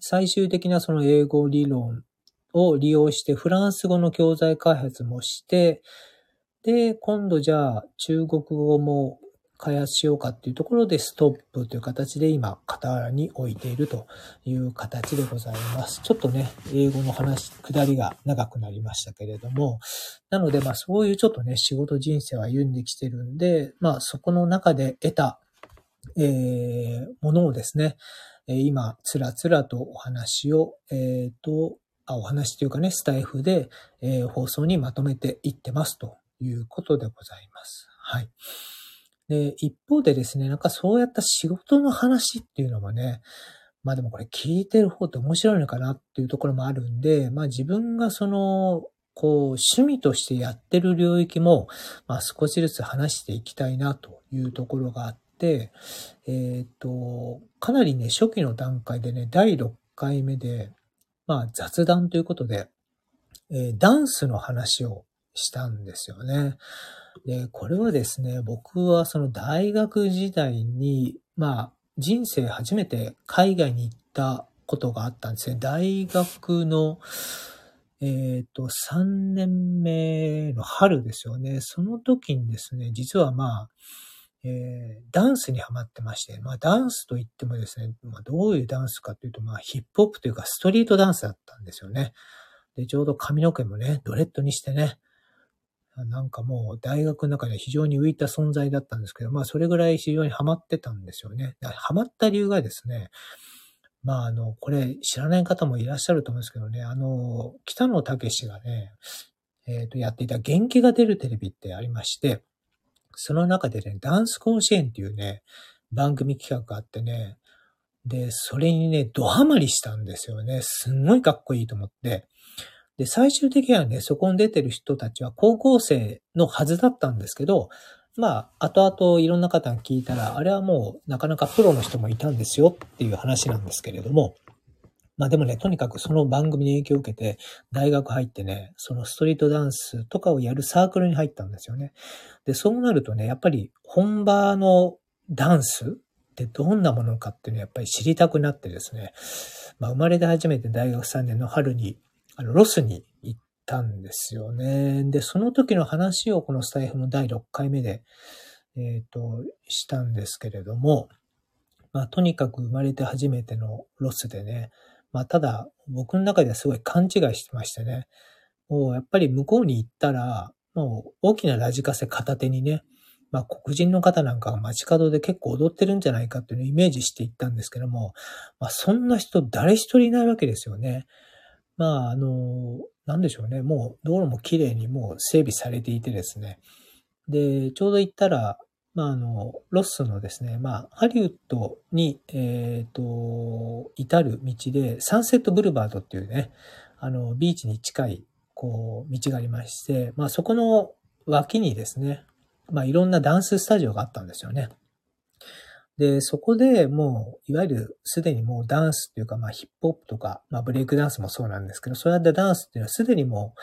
最終的なその英語理論を利用して、フランス語の教材開発もして、で、今度じゃあ中国語も開発しようかっていうところでストップという形で今、傍らに置いているという形でございます。ちょっとね、英語の話、下りが長くなりましたけれども、なのでまあそういうちょっとね、仕事人生を歩んできてるんで、まあそこの中で得た、えー、ものをですね、今、つらつらとお話を、えっ、ー、と、あ、お話というかね、スタイフで、えー、放送にまとめていってますということでございます。はい。で、一方でですね、なんかそうやった仕事の話っていうのもね、まあでもこれ聞いてる方って面白いのかなっていうところもあるんで、まあ自分がその、こう、趣味としてやってる領域も、まあ少しずつ話していきたいなというところがあって、えっ、ー、と、かなりね、初期の段階でね、第6回目で、まあ雑談ということで、えー、ダンスの話をしたんですよね。で、これはですね、僕はその大学時代に、まあ、人生初めて海外に行ったことがあったんですね。大学の、えっ、ー、と、3年目の春ですよね。その時にですね、実はまあ、えー、ダンスにハマってまして、まあダンスといってもですね、まあどういうダンスかというと、まあヒップホップというかストリートダンスだったんですよね。で、ちょうど髪の毛もね、ドレッドにしてね、なんかもう大学の中で非常に浮いた存在だったんですけど、まあそれぐらい非常にハマってたんですよね。ハマった理由がですね、まああの、これ知らない方もいらっしゃると思うんですけどね、あの、北野武がね、えっ、ー、と、やっていた元気が出るテレビってありまして、その中でね、ダンス甲子園っていうね、番組企画があってね、で、それにね、ドハマりしたんですよね。すんごいかっこいいと思って。で、最終的にはね、そこに出てる人たちは高校生のはずだったんですけど、まあ、後々いろんな方に聞いたら、あれはもうなかなかプロの人もいたんですよっていう話なんですけれども、まあでもね、とにかくその番組に影響を受けて、大学入ってね、そのストリートダンスとかをやるサークルに入ったんですよね。で、そうなるとね、やっぱり本場のダンスってどんなものかっていうのをやっぱり知りたくなってですね、まあ生まれて初めて大学3年の春に、あの、ロスに行ったんですよね。で、その時の話をこのスタエフの第6回目で、えっ、ー、と、したんですけれども、まあとにかく生まれて初めてのロスでね、まあ、ただ、僕の中ではすごい勘違いしてましてね。もう、やっぱり向こうに行ったら、もう、大きなラジカセ片手にね、まあ、黒人の方なんかが街角で結構踊ってるんじゃないかっていうのをイメージしていったんですけども、まあ、そんな人誰一人いないわけですよね。まあ、あの、なんでしょうね。もう、道路も綺麗にもう整備されていてですね。で、ちょうど行ったら、まあ、あの、ロスのですね、まあ、ハリウッドに、えっ、ー、と、至る道で、サンセットブルバードっていうね、あの、ビーチに近い、こう、道がありまして、まあ、そこの脇にですね、まあ、いろんなダンススタジオがあったんですよね。で、そこでもう、いわゆるすでにもうダンスっていうか、まあヒップホップとか、まあブレイクダンスもそうなんですけど、そうやってダンスっていうのはすでにもう、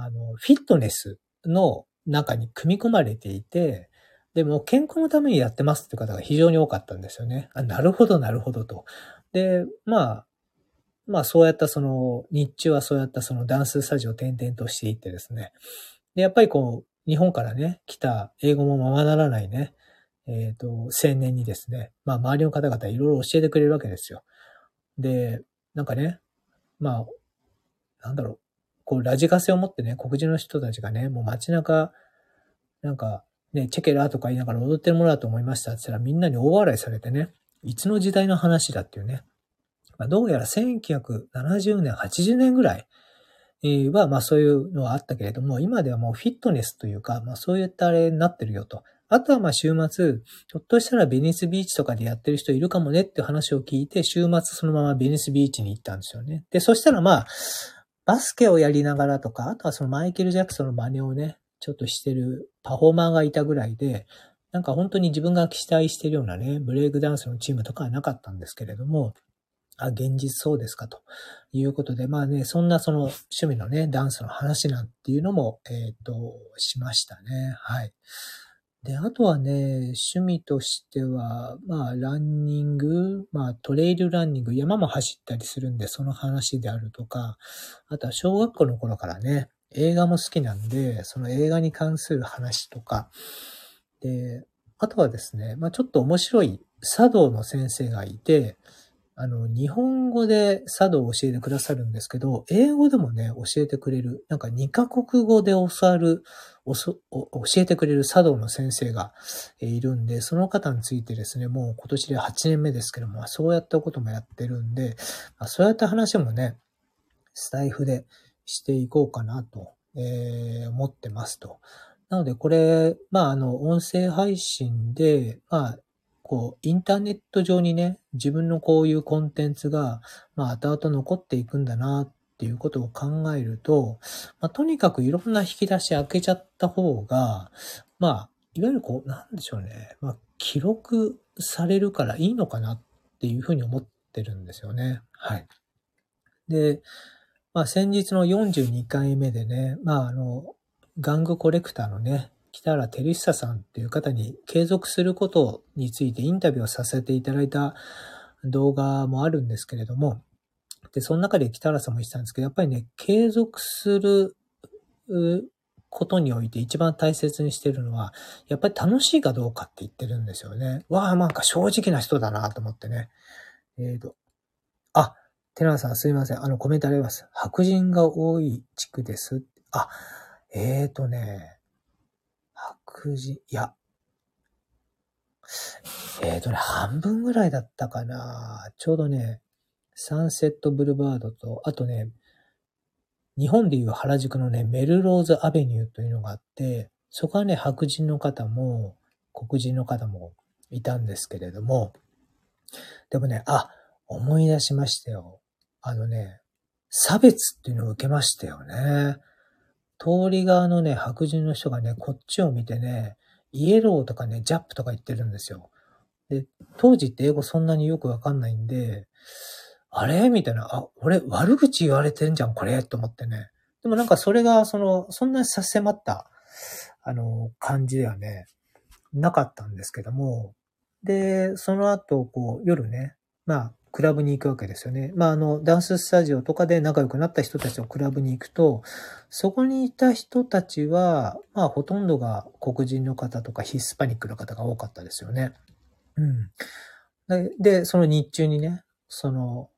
あの、フィットネスの中に組み込まれていて、でも健康のためにやってますっていう方が非常に多かったんですよね。あ、なるほど、なるほどと。で、まあ、まあそうやったその、日中はそうやったそのダンススタジオを転々としていってですね。で、やっぱりこう、日本からね、来た英語もままならないね、えっ、ー、と、青年にですね、まあ周りの方々いろいろ教えてくれるわけですよ。で、なんかね、まあ、なんだろう、こうラジカセを持ってね、黒人の人たちがね、もう街中、なんか、ね、チェケラーとか言いながら踊ってるものだと思いましたって言ったらみんなに大笑いされてね、いつの時代の話だっていうね。まあ、どうやら1970年、80年ぐらいは、まあそういうのはあったけれども、今ではもうフィットネスというか、まあそういったあれになってるよと。あとはまあ週末、ひょっとしたらベニスビーチとかでやってる人いるかもねって話を聞いて、週末そのままベニスビーチに行ったんですよね。で、そしたらまあ、バスケをやりながらとか、あとはそのマイケル・ジャクソンの真似をね、ちょっとしてるパフォーマーがいたぐらいで、なんか本当に自分が期待してるようなね、ブレイクダンスのチームとかはなかったんですけれども、あ、現実そうですかということで、まあね、そんなその趣味のね、ダンスの話なんていうのも、えっ、ー、と、しましたね。はい。で、あとはね、趣味としては、まあ、ランニング、まあ、トレイルランニング、山も走ったりするんで、その話であるとか、あとは小学校の頃からね、映画も好きなんで、その映画に関する話とか、で、あとはですね、まあちょっと面白い茶道の先生がいて、あの、日本語で茶道を教えてくださるんですけど、英語でもね、教えてくれる、なんか2カ国語で教わる、教えてくれる茶道の先生がいるんで、その方についてですね、もう今年で8年目ですけども、そうやったこともやってるんで、まそうやった話もね、スタイフでしていこうかなと、え、思ってますと。なので、これ、まあ、あの、音声配信で、まあ、こう、インターネット上にね、自分のこういうコンテンツが、まあ、後々残っていくんだな、っていうことを考えると、まあ、とにかくいろんな引き出し開けちゃった方が、まあ、いわゆるこう、なんでしょうね。まあ、記録されるからいいのかなっていうふうに思ってるんですよね。はい。で、まあ、先日の42回目でね、まあ、あの、玩具コレクターのね、北原照久さんっていう方に継続することについてインタビューをさせていただいた動画もあるんですけれども、で、その中で北原さんも言ってたんですけど、やっぱりね、継続することにおいて一番大切にしてるのは、やっぱり楽しいかどうかって言ってるんですよね。わあ、なんか正直な人だなと思ってね。えっ、ー、と、あ、テラさんすいません。あの、コメントあります。白人が多い地区です。あ、えーとね、白人、いや、えーとね、半分ぐらいだったかな。ちょうどね、サンセットブルバードと、あとね、日本でいう原宿のね、メルローズアベニューというのがあって、そこはね、白人の方も、黒人の方もいたんですけれども、でもね、あ、思い出しましたよ。あのね、差別っていうのを受けましたよね。通り側のね、白人の人がね、こっちを見てね、イエローとかね、ジャップとか言ってるんですよ。で、当時って英語そんなによくわかんないんで、あれ？みたいな、あ、俺悪口言われてんじゃん、これ？と思ってね。でもなんかそれが、その、そんなに差し迫った、あの、感じではね、なかったんですけども、で、その後、こう、夜ね、まあ、クラブに行くわけですよね。まあ、あの、ダンススタジオとかで仲良くなった人たちのクラブに行くと、そこにいた人たちは、まあ、ほとんどが黒人の方とかヒスパニックの方が多かったですよね。うん。で、その日中にね、その、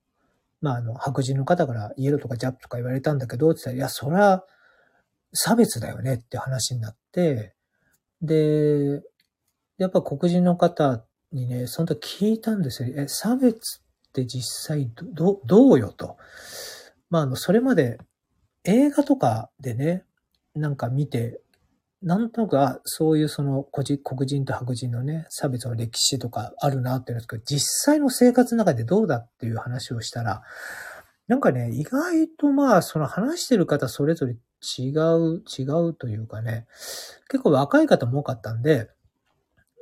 まあ、あの、白人の方からイエローとかジャップとか言われたんだけど、って言ったら、いや、それは差別だよねって話になって、で、やっぱ黒人の方にね、その時聞いたんですよ。え、差別って実際ど、どうよと。まあ、あの、それまで映画とかでね、なんか見て、なんとなく、そういうその黒人と白人のね、差別の歴史とかあるなって言うんですけど、実際の生活の中でどうだっていう話をしたら、なんかね、意外とまあ、その話してる方それぞれ違う、違うというかね、結構若い方も多かったんで、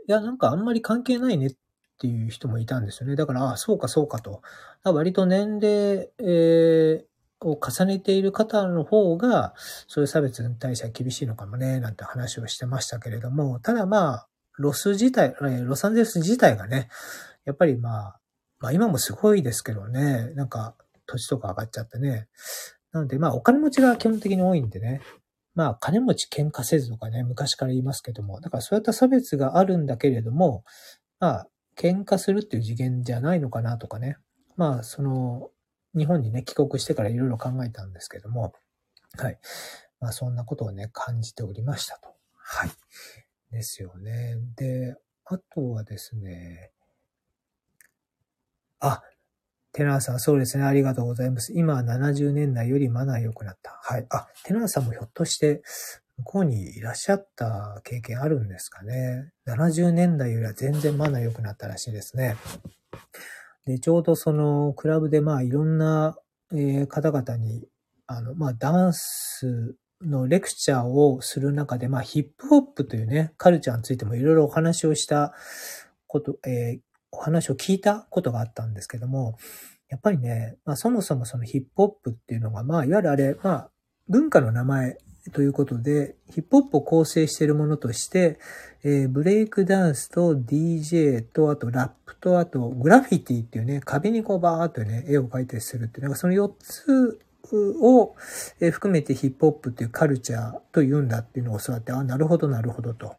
いや、なんかあんまり関係ないねっっていう人もいたんですよね。だから、あそうかそうかと。割と年齢、えー、を重ねている方の方が、そういう差別に対しては厳しいのかもね、なんて話をしてましたけれども、ただまあ、ロス自体、ロサンゼルス自体がね、やっぱりまあ、まあ今もすごいですけどね、なんか土地とか上がっちゃってね。なのでまあお金持ちが基本的に多いんでね、まあ金持ち喧嘩せずとかね、昔から言いますけども、だからそういった差別があるんだけれども、まあ喧嘩するっていう次元じゃないのかなとかね。まあその、日本にね、帰国してからいろいろ考えたんですけども、はい。まあそんなことをね、感じておりましたと。はい。ですよね。で、あとはですね、あ、テナーさん、そうですね。ありがとうございます。今は70年代よりマナー良くなった。はい。あ、テナーさんもひょっとして向こうにいらっしゃった経験あるんですかね。70年代よりは全然マナー良くなったらしいですね。で、ちょうどそのクラブでまあいろんな、え、方々に、あの、まあダンスのレクチャーをする中で、まあヒップホップというね、カルチャーについてもいろいろお話をしたこと、えー、お話を聞いたことがあったんですけども、やっぱりね、まあそもそもそのヒップホップっていうのが、まあいわゆるあれ、まあ文化の名前ということで、ヒップホップを構成しているものとして、えー、ブレイクダンスと DJ と、あとラップと、あとグラフィティっていうね、壁にこうバーっとね、絵を描いたりするっていう、なんかその4つを含めてヒップホップっていうカルチャーと言うんだっていうのを教わって、あ、なるほど、なるほどと。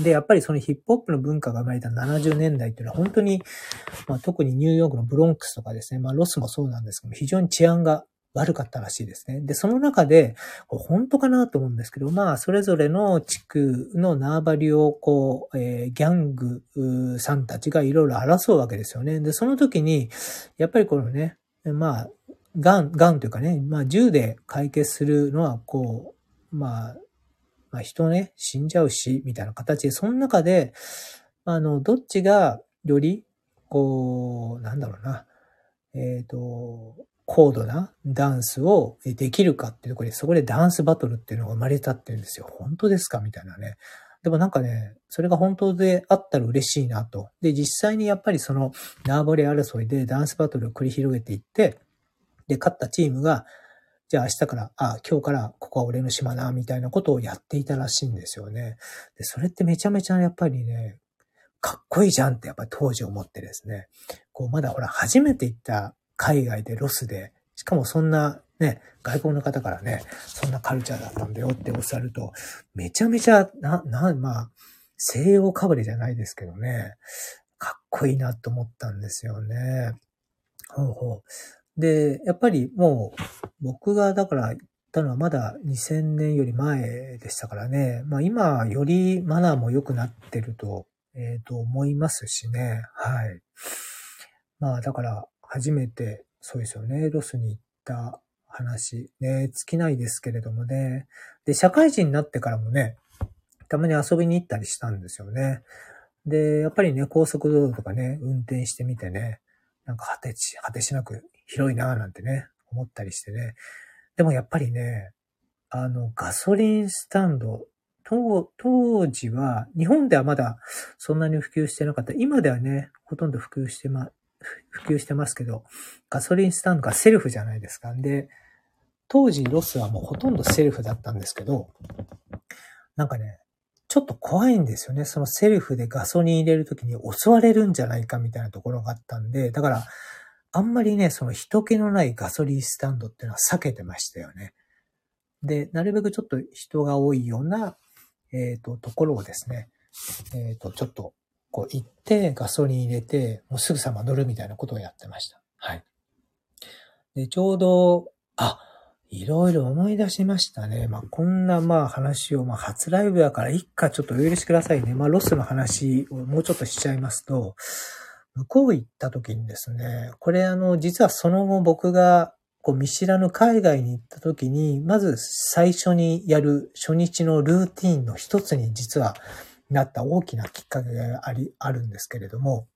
で、やっぱりそのヒップホップの文化が生まれた70年代っていうのは本当に、まあ、特にニューヨークのブロンクスとかですね、まあロスもそうなんですけど、非常に治安が悪かったらしいですね。で、その中で、本当かなと思うんですけど、まあ、それぞれの地区の縄張りを、こう、えー、ギャングさんたちがいろいろ争うわけですよね。で、その時に、やっぱりこのね、まあ、ガン、ガンというかね、まあ、銃で解決するのは、こう、まあ、まあ、人ね、死んじゃうし、みたいな形で、その中で、あの、どっちがより、こう、なんだろうな、えっ、ー、と、高度なダンスをできるかっていうところで、そこでダンスバトルっていうのが生まれたっていうんですよ。本当ですかみたいなね。でもなんかね、それが本当であったら嬉しいなと。で、実際にやっぱりその縄張り争いでダンスバトルを繰り広げていって、で、勝ったチームが、じゃあ明日から、あ、今日からここは俺の島な、みたいなことをやっていたらしいんですよね。で、それってめちゃめちゃやっぱりね、かっこいいじゃんってやっぱり当時思ってですね。こう、まだほら、初めて行った海外でロスで、しかもそんなね、外国の方からね、そんなカルチャーだったんだよっておっしゃると、めちゃめちゃ、な、な、まあ、西洋かぶれじゃないですけどね、かっこいいなと思ったんですよね。ほうほう。で、やっぱりもう、僕がだから行ったのはまだ2000年より前でしたからね。まあ今よりマナーも良くなってると、えっ、ー、と思いますしね。はい。まあだから初めて、そうですよね、ロスに行った話、ね、尽きないですけれどもね。で、社会人になってからもね、たまに遊びに行ったりしたんですよね。で、やっぱりね、高速道路とかね、運転してみてね、なんか果てし、果てしなく広いなぁなんてね、思ったりしてね。でもやっぱりね、あの、ガソリンスタンド、当当時は、日本ではまだそんなに普及してなかった。今ではね、ほとんど普及してま、普及してますけど、ガソリンスタンドがセルフじゃないですか。で、当時ロスはもうほとんどセルフだったんですけど、なんかね、ちょっと怖いんですよね。そのセルフでガソリン入れるときに襲われるんじゃないかみたいなところがあったんで、だから、あんまりね、その人気のないガソリンスタンドっていうのは避けてましたよね。で、なるべくちょっと人が多いような、えっ、ー、と、ところをですね、えっ、ー、と、ちょっと、こう行って、ガソリン入れて、もうすぐさま乗るみたいなことをやってました。はい。で、ちょうど、あ、いろいろ思い出しましたね。まあ、こんなまあ話を、まあ、初ライブやから一回ちょっとお許しくださいね。まあ、ロスの話をもうちょっとしちゃいますと、向こう行った時にですね、これあの、実はその後僕がこう見知らぬ海外に行った時に、まず最初にやる初日のルーティンの一つに実はなった大きなきっかけがあり、あるんですけれども、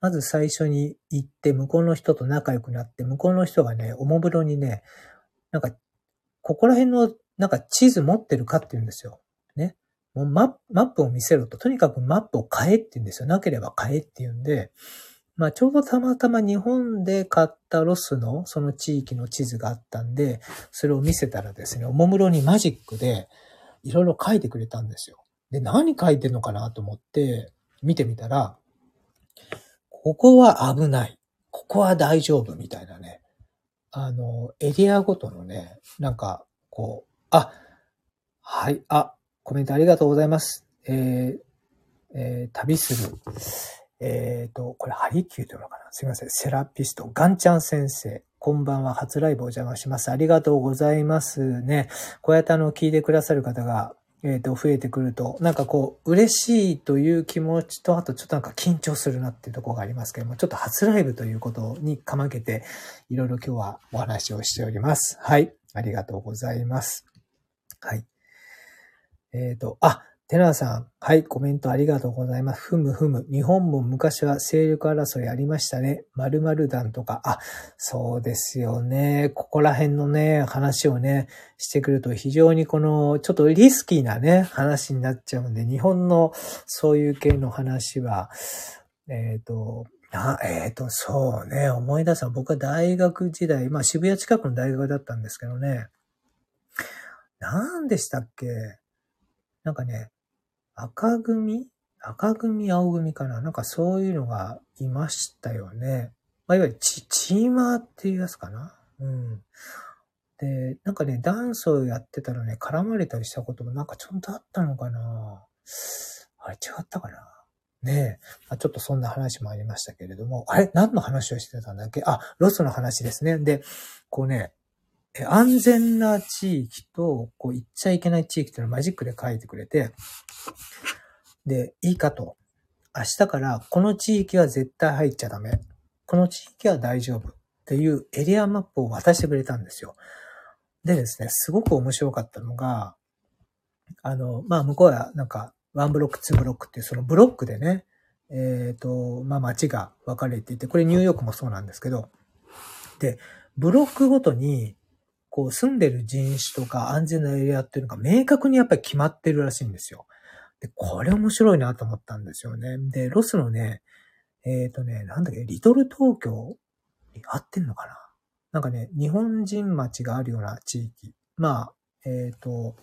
まず最初に行って向こうの人と仲良くなって、向こうの人がね、おもむろにね、なんか、ここら辺のなんか地図持ってるかって言うんですよ。ね。もうマップを見せろと、とにかくマップを買えって言うんですよ。なければ買えって言うんで、まあちょうどたまたま日本で買ったロスのその地域の地図があったんで、それを見せたらですね、おもむろにマジックでいろいろ書いてくれたんですよ。で、何書いてんのかなと思って見てみたら、ここは危ない。ここは大丈夫みたいなね。あの、エリアごとのね、なんか、こう、あ、はい、あ、コメントありがとうございます。えー、えー、旅する。えっ、ー、と、これ、ハリキューというのかなすいません。セラピスト、ガンちゃん先生。こんばんは。初ライブお邪魔します。ありがとうございますね。こうやってあの、聞いてくださる方が、えっ、ー、と、増えてくると、なんかこう、嬉しいという気持ちと、あとちょっとなんか緊張するなっていうところがありますけども、ちょっと初ライブということにかまけて、いろいろ今日はお話をしております。はい。ありがとうございます。はい。えっ、ー、と、あ、テナーさん、はい、コメントありがとうございます。ふむふむ。日本も昔は勢力争いありましたね。〇〇団とか。あ、そうですよね。ここら辺のね、話をね、してくると非常にこの、ちょっとリスキーなね、話になっちゃうんで、日本のそういう系の話は、えっ、ー、と、あ、えっ、ー、と、そうね、思い出した。僕は大学時代、まあ渋谷近くの大学だったんですけどね。何でしたっけ？なんかね、赤組？赤組、青組かな？なんかそういうのがいましたよね。まあ、いわゆるチチーマーっていうやつかな？うん。で、なんかね、ダンスをやってたらね、絡まれたりしたこともなんかちょっとあったのかな？あれ違ったかな？ねえ。まあ、ちょっとそんな話もありましたけれども、あれ？何の話をしてたんだっけ？あ、ロスの話ですね。で、こうね、安全な地域と、こう、行っちゃいけない地域っていうのをマジックで書いてくれて、で、いいかと。明日からこの地域は絶対入っちゃダメ。この地域は大丈夫。っていうエリアマップを渡してくれたんですよ。でですね、すごく面白かったのが、あの、まあ、向こうはなんか、ワンブロック、ツーブロックっていうそのブロックでね、えっ、ー、と、まあ、街が分かれていて、これニューヨークもそうなんですけど、で、ブロックごとにこう住んでる人種とか安全なエリアっていうのが明確にやっぱり決まってるらしいんですよ。で、これ面白いなと思ったんですよね。で、ロスのね、えっ、ー、とね、なんだっけ、リトル東京に当たんのかな？なんかね、日本人町があるような地域。まあ、えっ、ー、と、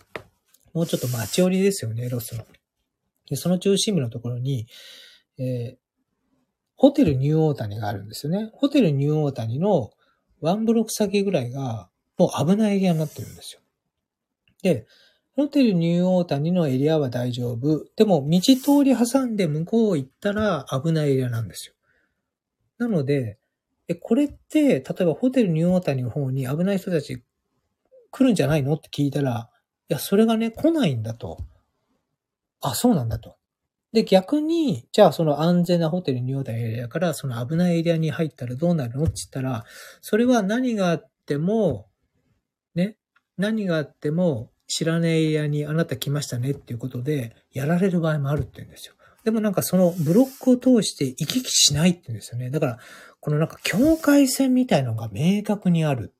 もうちょっと町寄りですよね、ロスの。で、その中心部のところに、えー、ホテルニューオータニがあるんですよね。ホテルニューオータニのワンブロック先ぐらいが、もう危ないエリアになってるんですよ。で、ホテルニューオータニのエリアは大丈夫。でも、道通り挟んで向こう行ったら危ないエリアなんですよ。なので、え、これって、例えばホテルニューオータニの方に危ない人たち来るんじゃないのって聞いたら、いや、それがね、来ないんだと。あ、そうなんだと。で、逆に、じゃあその安全なホテルニューオータニエリアから、その危ないエリアに入ったらどうなるのって言ったら、それは何があっても、何があっても知らないエリアにあなた来ましたねっていうことで、やられる場合もあるって言うんですよ。でもなんかそのブロックを通して行き来しないって言うんですよね。だから、このなんか境界線みたいのが明確にある。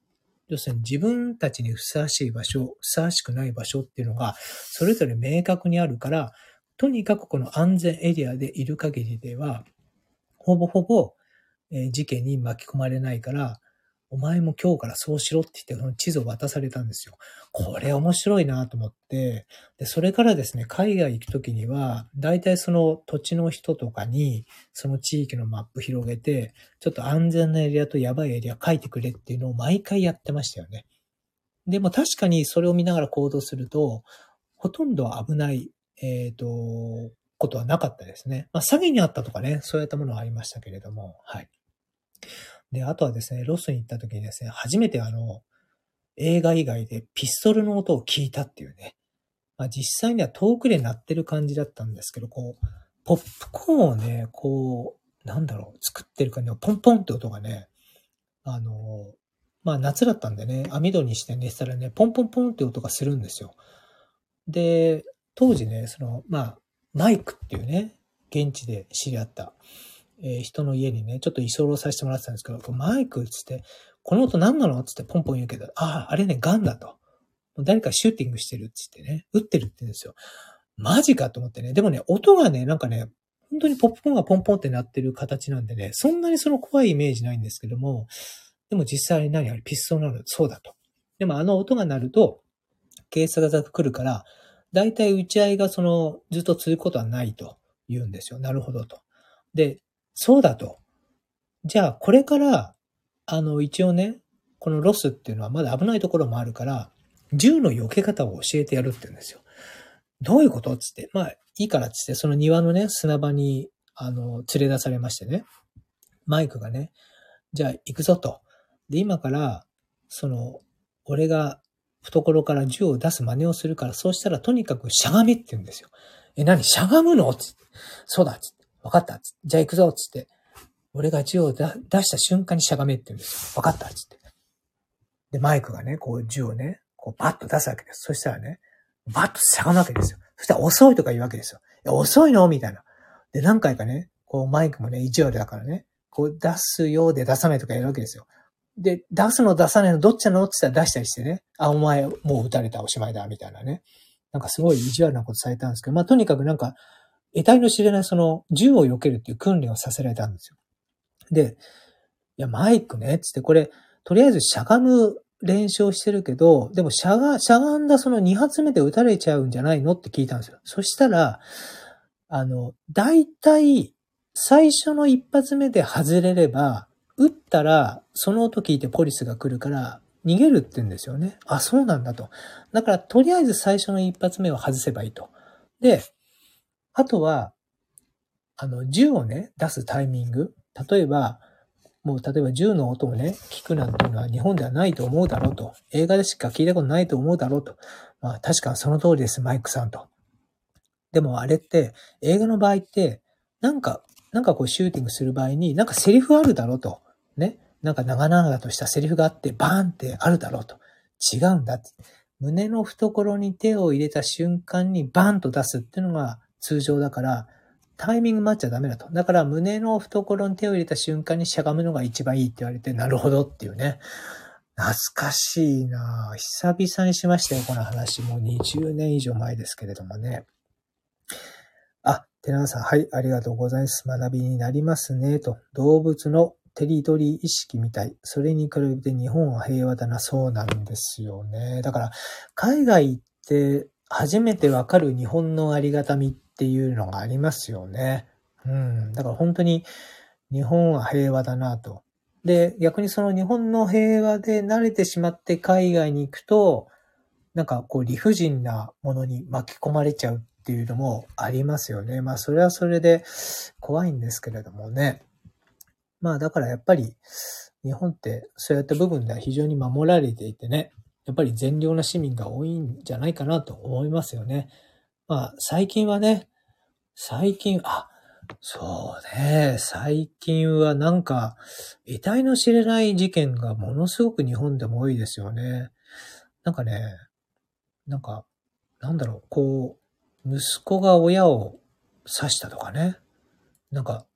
要するに自分たちにふさわしい場所、ふさわしくない場所っていうのが、それぞれ明確にあるから、とにかくこの安全エリアでいる限りでは、ほぼほぼ、え事件に巻き込まれないから、お前も今日からそうしろって言って、その地図を渡されたんですよ。これ面白いなと思って、で、それからですね、海外行くときには、大体その土地の人とかに、その地域のマップ広げて、ちょっと安全なエリアとやばいエリア書いてくれっていうのを毎回やってましたよね。でも確かにそれを見ながら行動すると、ほとんど危ない、えっ、ー、と、ことはなかったですね。まあ、詐欺にあったとかね、そういったものはありましたけれども、はい。で、あとはですね、ロスに行った時にですね、初めてあの、映画以外でピストルの音を聞いたっていうね。まあ実際には遠くで鳴ってる感じだったんですけど、こう、ポップコーンをね、こう、なんだろう、作ってる感じのポンポンって音がね、あの、まあ夏だったんでね、網戸にして寝てたらね、ポンポンポンって音がするんですよ。で、当時ね、その、まあ、マイクっていうね、現地で知り合った、えー、人の家にね、ちょっと居候させてもらってたんですけど、マイクつって、この音何なの？つってポンポン言うけど、ああ、あれね、ガンだと。誰かシューティングしてるっつってね、撃ってるって言うんですよ。マジかと思ってね。でもね、音がね、なんかね、本当にポップコーンがポンポンって鳴ってる形なんでね、そんなにその怖いイメージないんですけども、でも実際に何？あれピストルなの？そうだと。でもあの音が鳴ると、警察が来るから、だいたい打ち合いがその、ずっと続くことはないと言うんですよ。なるほどと。で、そうだと。じゃあ、これから、あの、一応ね、このロスっていうのはまだ危ないところもあるから、銃の避け方を教えてやるって言うんですよ。どういうことつって。まあ、いいからつって、その庭のね、砂場に、あの、連れ出されましてね。マイクがね、じゃあ行くぞと。で、今から、その、俺が懐から銃を出す真似をするから、そうしたらとにかくしゃがみって言うんですよ。え、何？しゃがむの？つって。そうだつって。わかったじゃあ行くぞっつって。俺が銃を出した瞬間にしゃがめって言うんですよ。わかったっつって。で、マイクがね、こう銃をね、こうバッと出すわけです。そしたらね、バッとしゃがむわけですよ。そしたら遅いとか言うわけですよ。いや、遅いの？みたいな。で、何回かね、こうマイクもね、意地悪だからね、こう出すようで出さないとかやるわけですよ。で、出すの？出さないの？どっちなの？って言ったら出したりしてね、あ、お前もう撃たれたおしまいだ、みたいなね。なんかすごい意地悪なことされたんですけど、まあとにかくなんか、得体の知れないその銃を避けるっていう訓練をさせられたんですよ。で、いや、マイクね、つってこれ、とりあえずしゃがむ練習をしてるけど、でもしゃが、しゃがんだその2発目で撃たれちゃうんじゃないの？って聞いたんですよ。そしたら、あの、大体、最初の一発目で外れれば、撃ったら、その音聞いてポリスが来るから、逃げるって言うんですよね。あ、そうなんだと。だから、とりあえず最初の一発目を外せばいいと。で、あとは、あの、銃をね、出すタイミング。例えば、もう例えば銃の音をね、聞くなんていうのは日本ではないと思うだろうと。映画でしか聞いたことないと思うだろうと。まあ確かその通りです、マイクさんと。でもあれって、映画の場合って、なんか、なんかこうシューティングする場合に、なんかセリフあるだろうと。ね。なんか長々としたセリフがあって、バーンってあるだろうと。違うんだって。胸の懐に手を入れた瞬間にバーンと出すっていうのが通常だから、タイミング待っちゃダメだと。だから胸の懐に手を入れた瞬間にしゃがむのが一番いいって言われて、なるほどっていうね。懐かしいな久々にしましたよ、この話。もう20年以上前ですけれどもね。あ、テナーさん、はい、ありがとうございます。学びになりますね、と。動物のテリトリー意識みたい。それに比べて日本は平和だな、そうなんですよね。だから、海外行って初めてわかる日本のありがたみっていうのがありますよね。うん。だから本当に日本は平和だなと。で、逆にその日本の平和で慣れてしまって海外に行くと、なんかこう理不尽なものに巻き込まれちゃうっていうのもありますよね。まあそれはそれで怖いんですけれどもね。まあだからやっぱり日本ってそうやった部分では非常に守られていてね。やっぱり善良な市民が多いんじゃないかなと思いますよね。まあ、最近はね、最近、あ、そうね、最近はなんか、得体の知れない事件がものすごく日本でも多いですよね。なんかね、なんか、なんだろう、こう、息子が親を刺したとかね。なんか、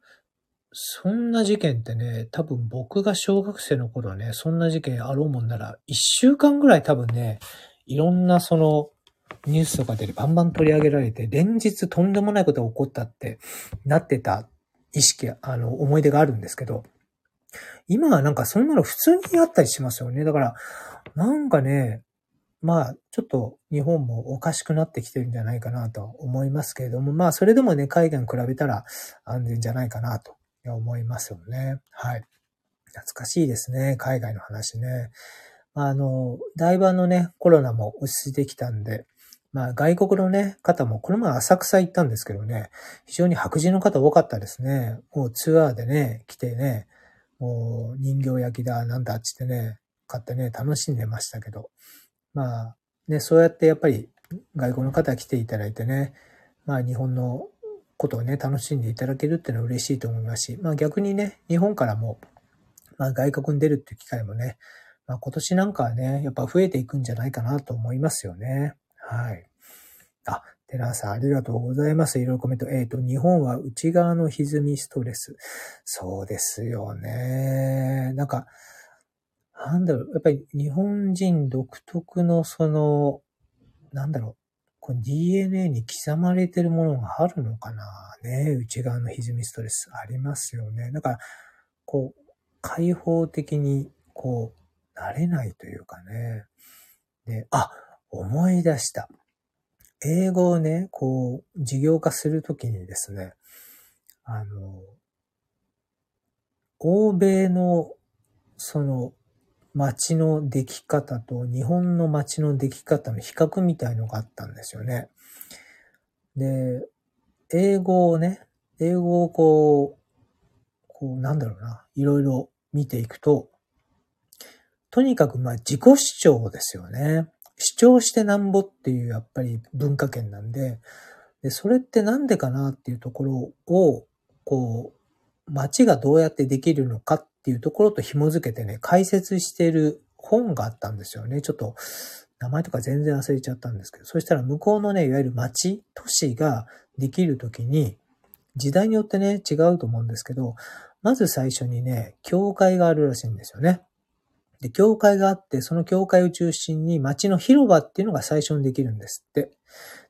そんな事件ってね、多分僕が小学生の頃はね、そんな事件あろうもんなら、一週間ぐらい多分ね、いろんなその、ニュースとかでバンバン取り上げられて、連日とんでもないことが起こったってなってた意識、あの、思い出があるんですけど、今はなんかそんなの普通にあったりしますよね。だから、なんかね、まあ、ちょっと日本もおかしくなってきてるんじゃないかなと思いますけれども、まあ、それでもね、海外に比べたら安全じゃないかなと思いますよね。はい。懐かしいですね、海外の話ね。あの、台湾のね、コロナも落ち着いてきたんで、まあ外国のね、方も、この前浅草行ったんですけどね、非常に白人の方多かったですね。もうツアーでね、来てね、もう人形焼きだ、なんだっつってね、買ってね、楽しんでましたけど。まあ、ね、そうやってやっぱり外国の方来ていただいてね、まあ日本のことをね、楽しんでいただけるっていうのは嬉しいと思いますし、まあ逆にね、日本からも、まあ外国に出るっていう機会もね、まあ今年なんかはね、やっぱ増えていくんじゃないかなと思いますよね。はい。あ、テラーさんありがとうございます。いろいろコメント。えっ、ー、と、日本は内側の歪みストレス。そうですよね。なんか、なんだろう、やっぱり日本人独特のその、なんだろう、この DNA に刻まれてるものがあるのかな？ね。内側の歪みストレスありますよね。だから、こう、開放的に、こう、なれないというかね。で、あ、思い出した。英語をね、こう、事業化するときにですね、あの、欧米の、その、街の出来方と日本の街の出来方の比較みたいのがあったんですよね。で、英語をね、英語をこう、こうなんだろうな、いろいろ見ていくと、とにかくまあ自己主張ですよね。主張してなんぼっていうやっぱり文化圏なんで、で、それってなんでかなっていうところを、こう、街がどうやってできるのかっっていうところと紐づけてね、解説してる本があったんですよね。ちょっと、名前とか全然忘れちゃったんですけど、そしたら向こうのね、いわゆる街、都市ができるときに、時代によってね、違うと思うんですけど、まず最初にね、教会があるらしいんですよね。で、教会があって、その教会を中心に街の広場っていうのが最初にできるんですって。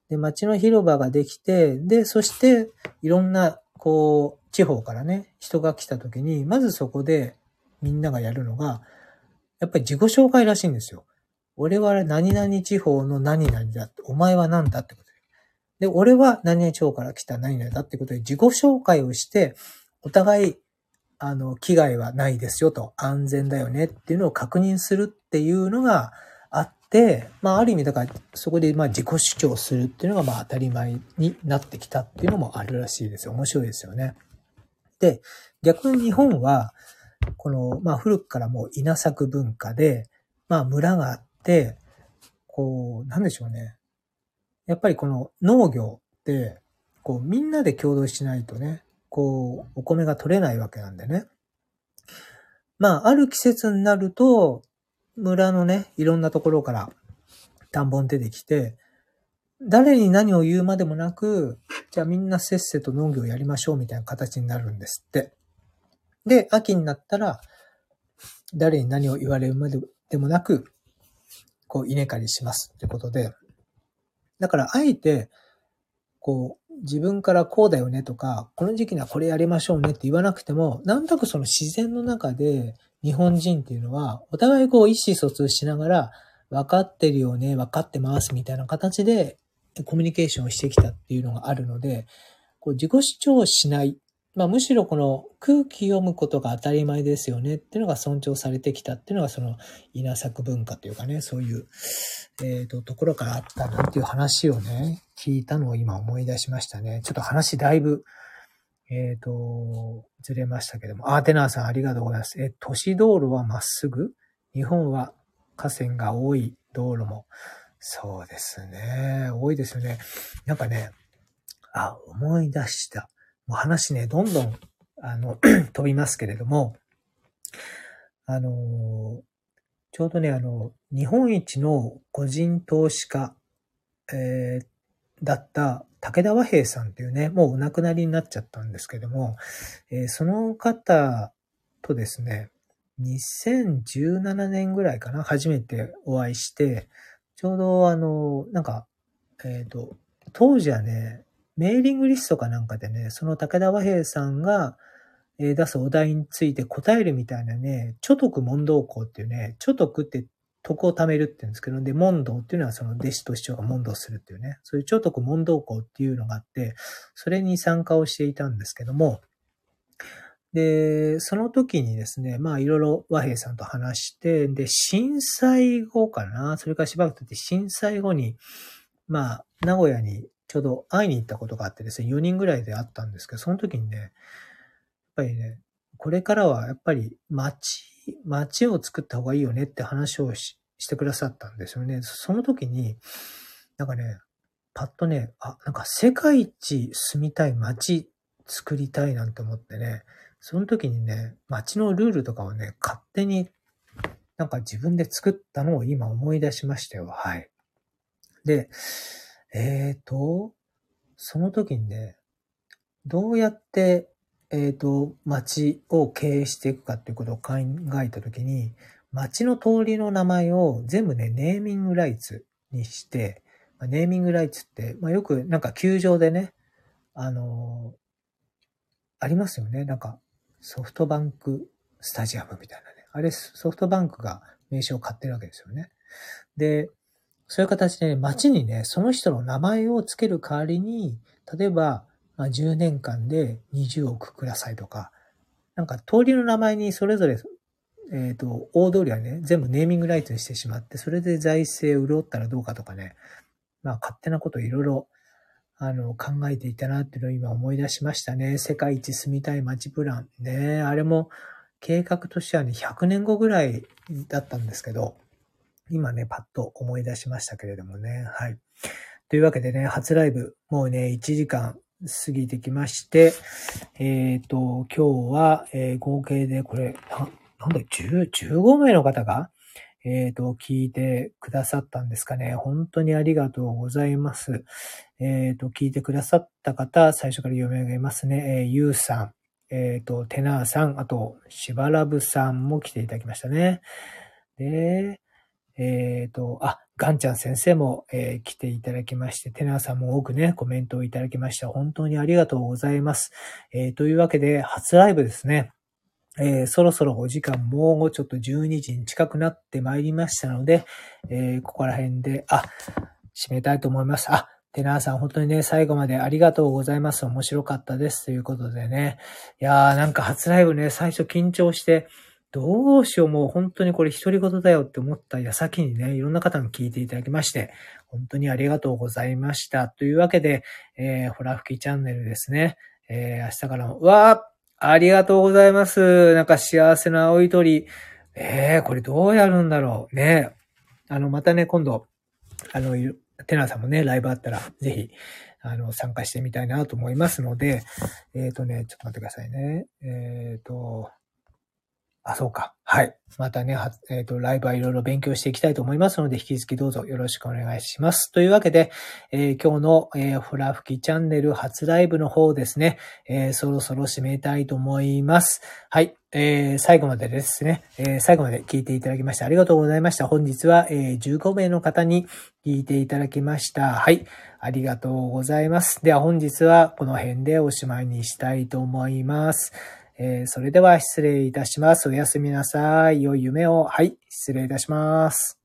で、街の広場ができて、で、そして、いろんな、こう、地方からね、人が来た時に、まずそこでみんながやるのが、やっぱり自己紹介らしいんですよ。俺は何々地方の何々だ。お前は何だってことで。で、俺は何々地方から来た何々だってことで自己紹介をして、お互いあの、危害はないですよと、安全だよねっていうのを確認するっていうのがあって、まあ、ある意味、だから、そこで、まあ、自己主張するっていうのが、まあ、当たり前になってきたっていうのもあるらしいですよ。面白いですよね。で、逆に日本は、この、まあ、古くからもう稲作文化で、まあ、村があって、こう、なんでしょうね。やっぱりこの農業って、こう、みんなで共同しないとね、こう、お米が取れないわけなんでね。まあ、ある季節になると、村のね、いろんなところから田んぼに出てきて、誰に何を言うまでもなく、じゃあみんなせっせと農業やりましょうみたいな形になるんですって。で、秋になったら、誰に何を言われるまでもなく、こう稲刈りしますってことで、だからあえて、こう、自分からこうだよねとか、この時期にはこれやりましょうねって言わなくても、なんとなくその自然の中で日本人っていうのは、お互いこう意思疎通しながら、分かってるよね、分かってますみたいな形でコミュニケーションをしてきたっていうのがあるので、こう自己主張しないまあむしろこの空気読むことが当たり前ですよねっていうのが尊重されてきたっていうのがその稲作文化というかね、そういう、えっ、ー、と、ところからあったなっていう話をね、聞いたのを今思い出しましたね。ちょっと話だいぶ、えっ、ー、と、ずれましたけども。あ、テナーさんありがとうございます。え、都市道路はまっすぐ？日本は河川が多い道路も。そうですね。多いですよね。なんかね、あ、思い出した。もう話ね、どんどん、あの、飛びますけれども、あの、ちょうどね、あの、日本一の個人投資家、えー、だった武田和平さんっていうね、もうお亡くなりになっちゃったんですけども、えー、その方とですね、2017年ぐらいかな、初めてお会いして、ちょうどあの、なんか、えっ、ー、と、当時はね、メーリングリストかなんかでね、その武田和平さんが出すお題について答えるみたいなね、著徳問答校っていうね、著徳って徳を貯めるって言うんですけど、で、問答っていうのはその弟子と師匠が問答するっていうね、そういう著徳問答校っていうのがあって、それに参加をしていたんですけども、で、その時にですね、まあいろいろ和平さんと話して、で、震災後かな、それからしばらく経って震災後に、まあ、名古屋にちょうど会いに行ったことがあってですね、4人ぐらいで会ったんですけど、その時にね、やっぱりね、これからはやっぱり街、街を作った方がいいよねって話をししてくださったんですよね。その時に、なんかね、パッとね、あ、なんか世界一住みたい街作りたいなんて思ってね、その時にね、街のルールとかをね、勝手になんか自分で作ったのを今思い出しましたよ。はい。で、えっ、ー、と、その時にね、どうやって、えっ、ー、と、街を経営していくかっていうことを考えた時に、街の通りの名前を全部ね、ネーミングライツにして、ネーミングライツって、まあ、よくなんか球場でね、あのー、ありますよね。なんか、ソフトバンクスタジアムみたいなね。あれ、ソフトバンクが名称を買ってるわけですよね。で、そういう形で、ね、街にね、その人の名前を付ける代わりに、例えば、まあ、10年間で20億くださいとか、なんか通りの名前にそれぞれ、えっ、ー、と、大通りはね、全部ネーミングライトにしてしまって、それで財政を潤ったらどうかとかね、まあ勝手なこといろいろあの、考えていたなっていうのを今思い出しましたね。世界一住みたい街プラン。ねあれも計画としてはね、100年後ぐらいだったんですけど、今ね、パッと思い出しましたけれどもね。はい。というわけでね、初ライブ、もうね、1時間過ぎてきまして、えっ、ー、と、今日は、えー、合計でこれ、な、なんだ、10、15名の方がえっ、ー、と、聞いてくださったんですかね。本当にありがとうございます。えっ、ー、と、聞いてくださった方、最初から読み上げますね。えー、ゆうさん、えっ、ー、と、テナーさん、あと、しばらぶさんも来ていただきましたね。で、えっ、と、あ、ガンちゃん先生も、えー、来ていただきまして、テナーさんも多くね、コメントをいただきました。本当にありがとうございます。えー、というわけで、初ライブですね。えー、そろそろお時間もうちょっと12時に近くなってまいりましたので、えー、ここら辺で、あ、締めたいと思います。あ、テナーさん本当にね、最後までありがとうございます。面白かったです。ということでね。いやーなんか初ライブね、最初緊張して、どうしようもう本当にこれ独り言だよって思った矢先にね、いろんな方に聞いていただきまして、本当にありがとうございました。というわけで、えー、ホラ吹きチャンネルですね。えー、明日からも、うわーありがとうございます。なんか幸せな青い鳥。ええー、これどうやるんだろう。ねあの、またね、今度、あの、テナーさんもね、ライブあったら、ぜひ、あの、参加してみたいなと思いますので、えっ、ー、とね、ちょっと待ってくださいね。えっ、ー、と、あ、そうか。はい。またね、えっ、ー、と、ライブはいろいろ勉強していきたいと思いますので、引き続きどうぞよろしくお願いします。というわけで、えー、今日の、えー、フラ吹きチャンネル初ライブの方ですね、えー、そろそろ締めたいと思います。はい。えー、最後までですね、えー、最後まで聞いていただきましてありがとうございました。本日は、えー、15名の方に聞いていただきました。はい。ありがとうございます。では本日はこの辺でおしまいにしたいと思います。えー、それでは失礼いたします。おやすみなさい。良い夢を。はい、失礼いたします。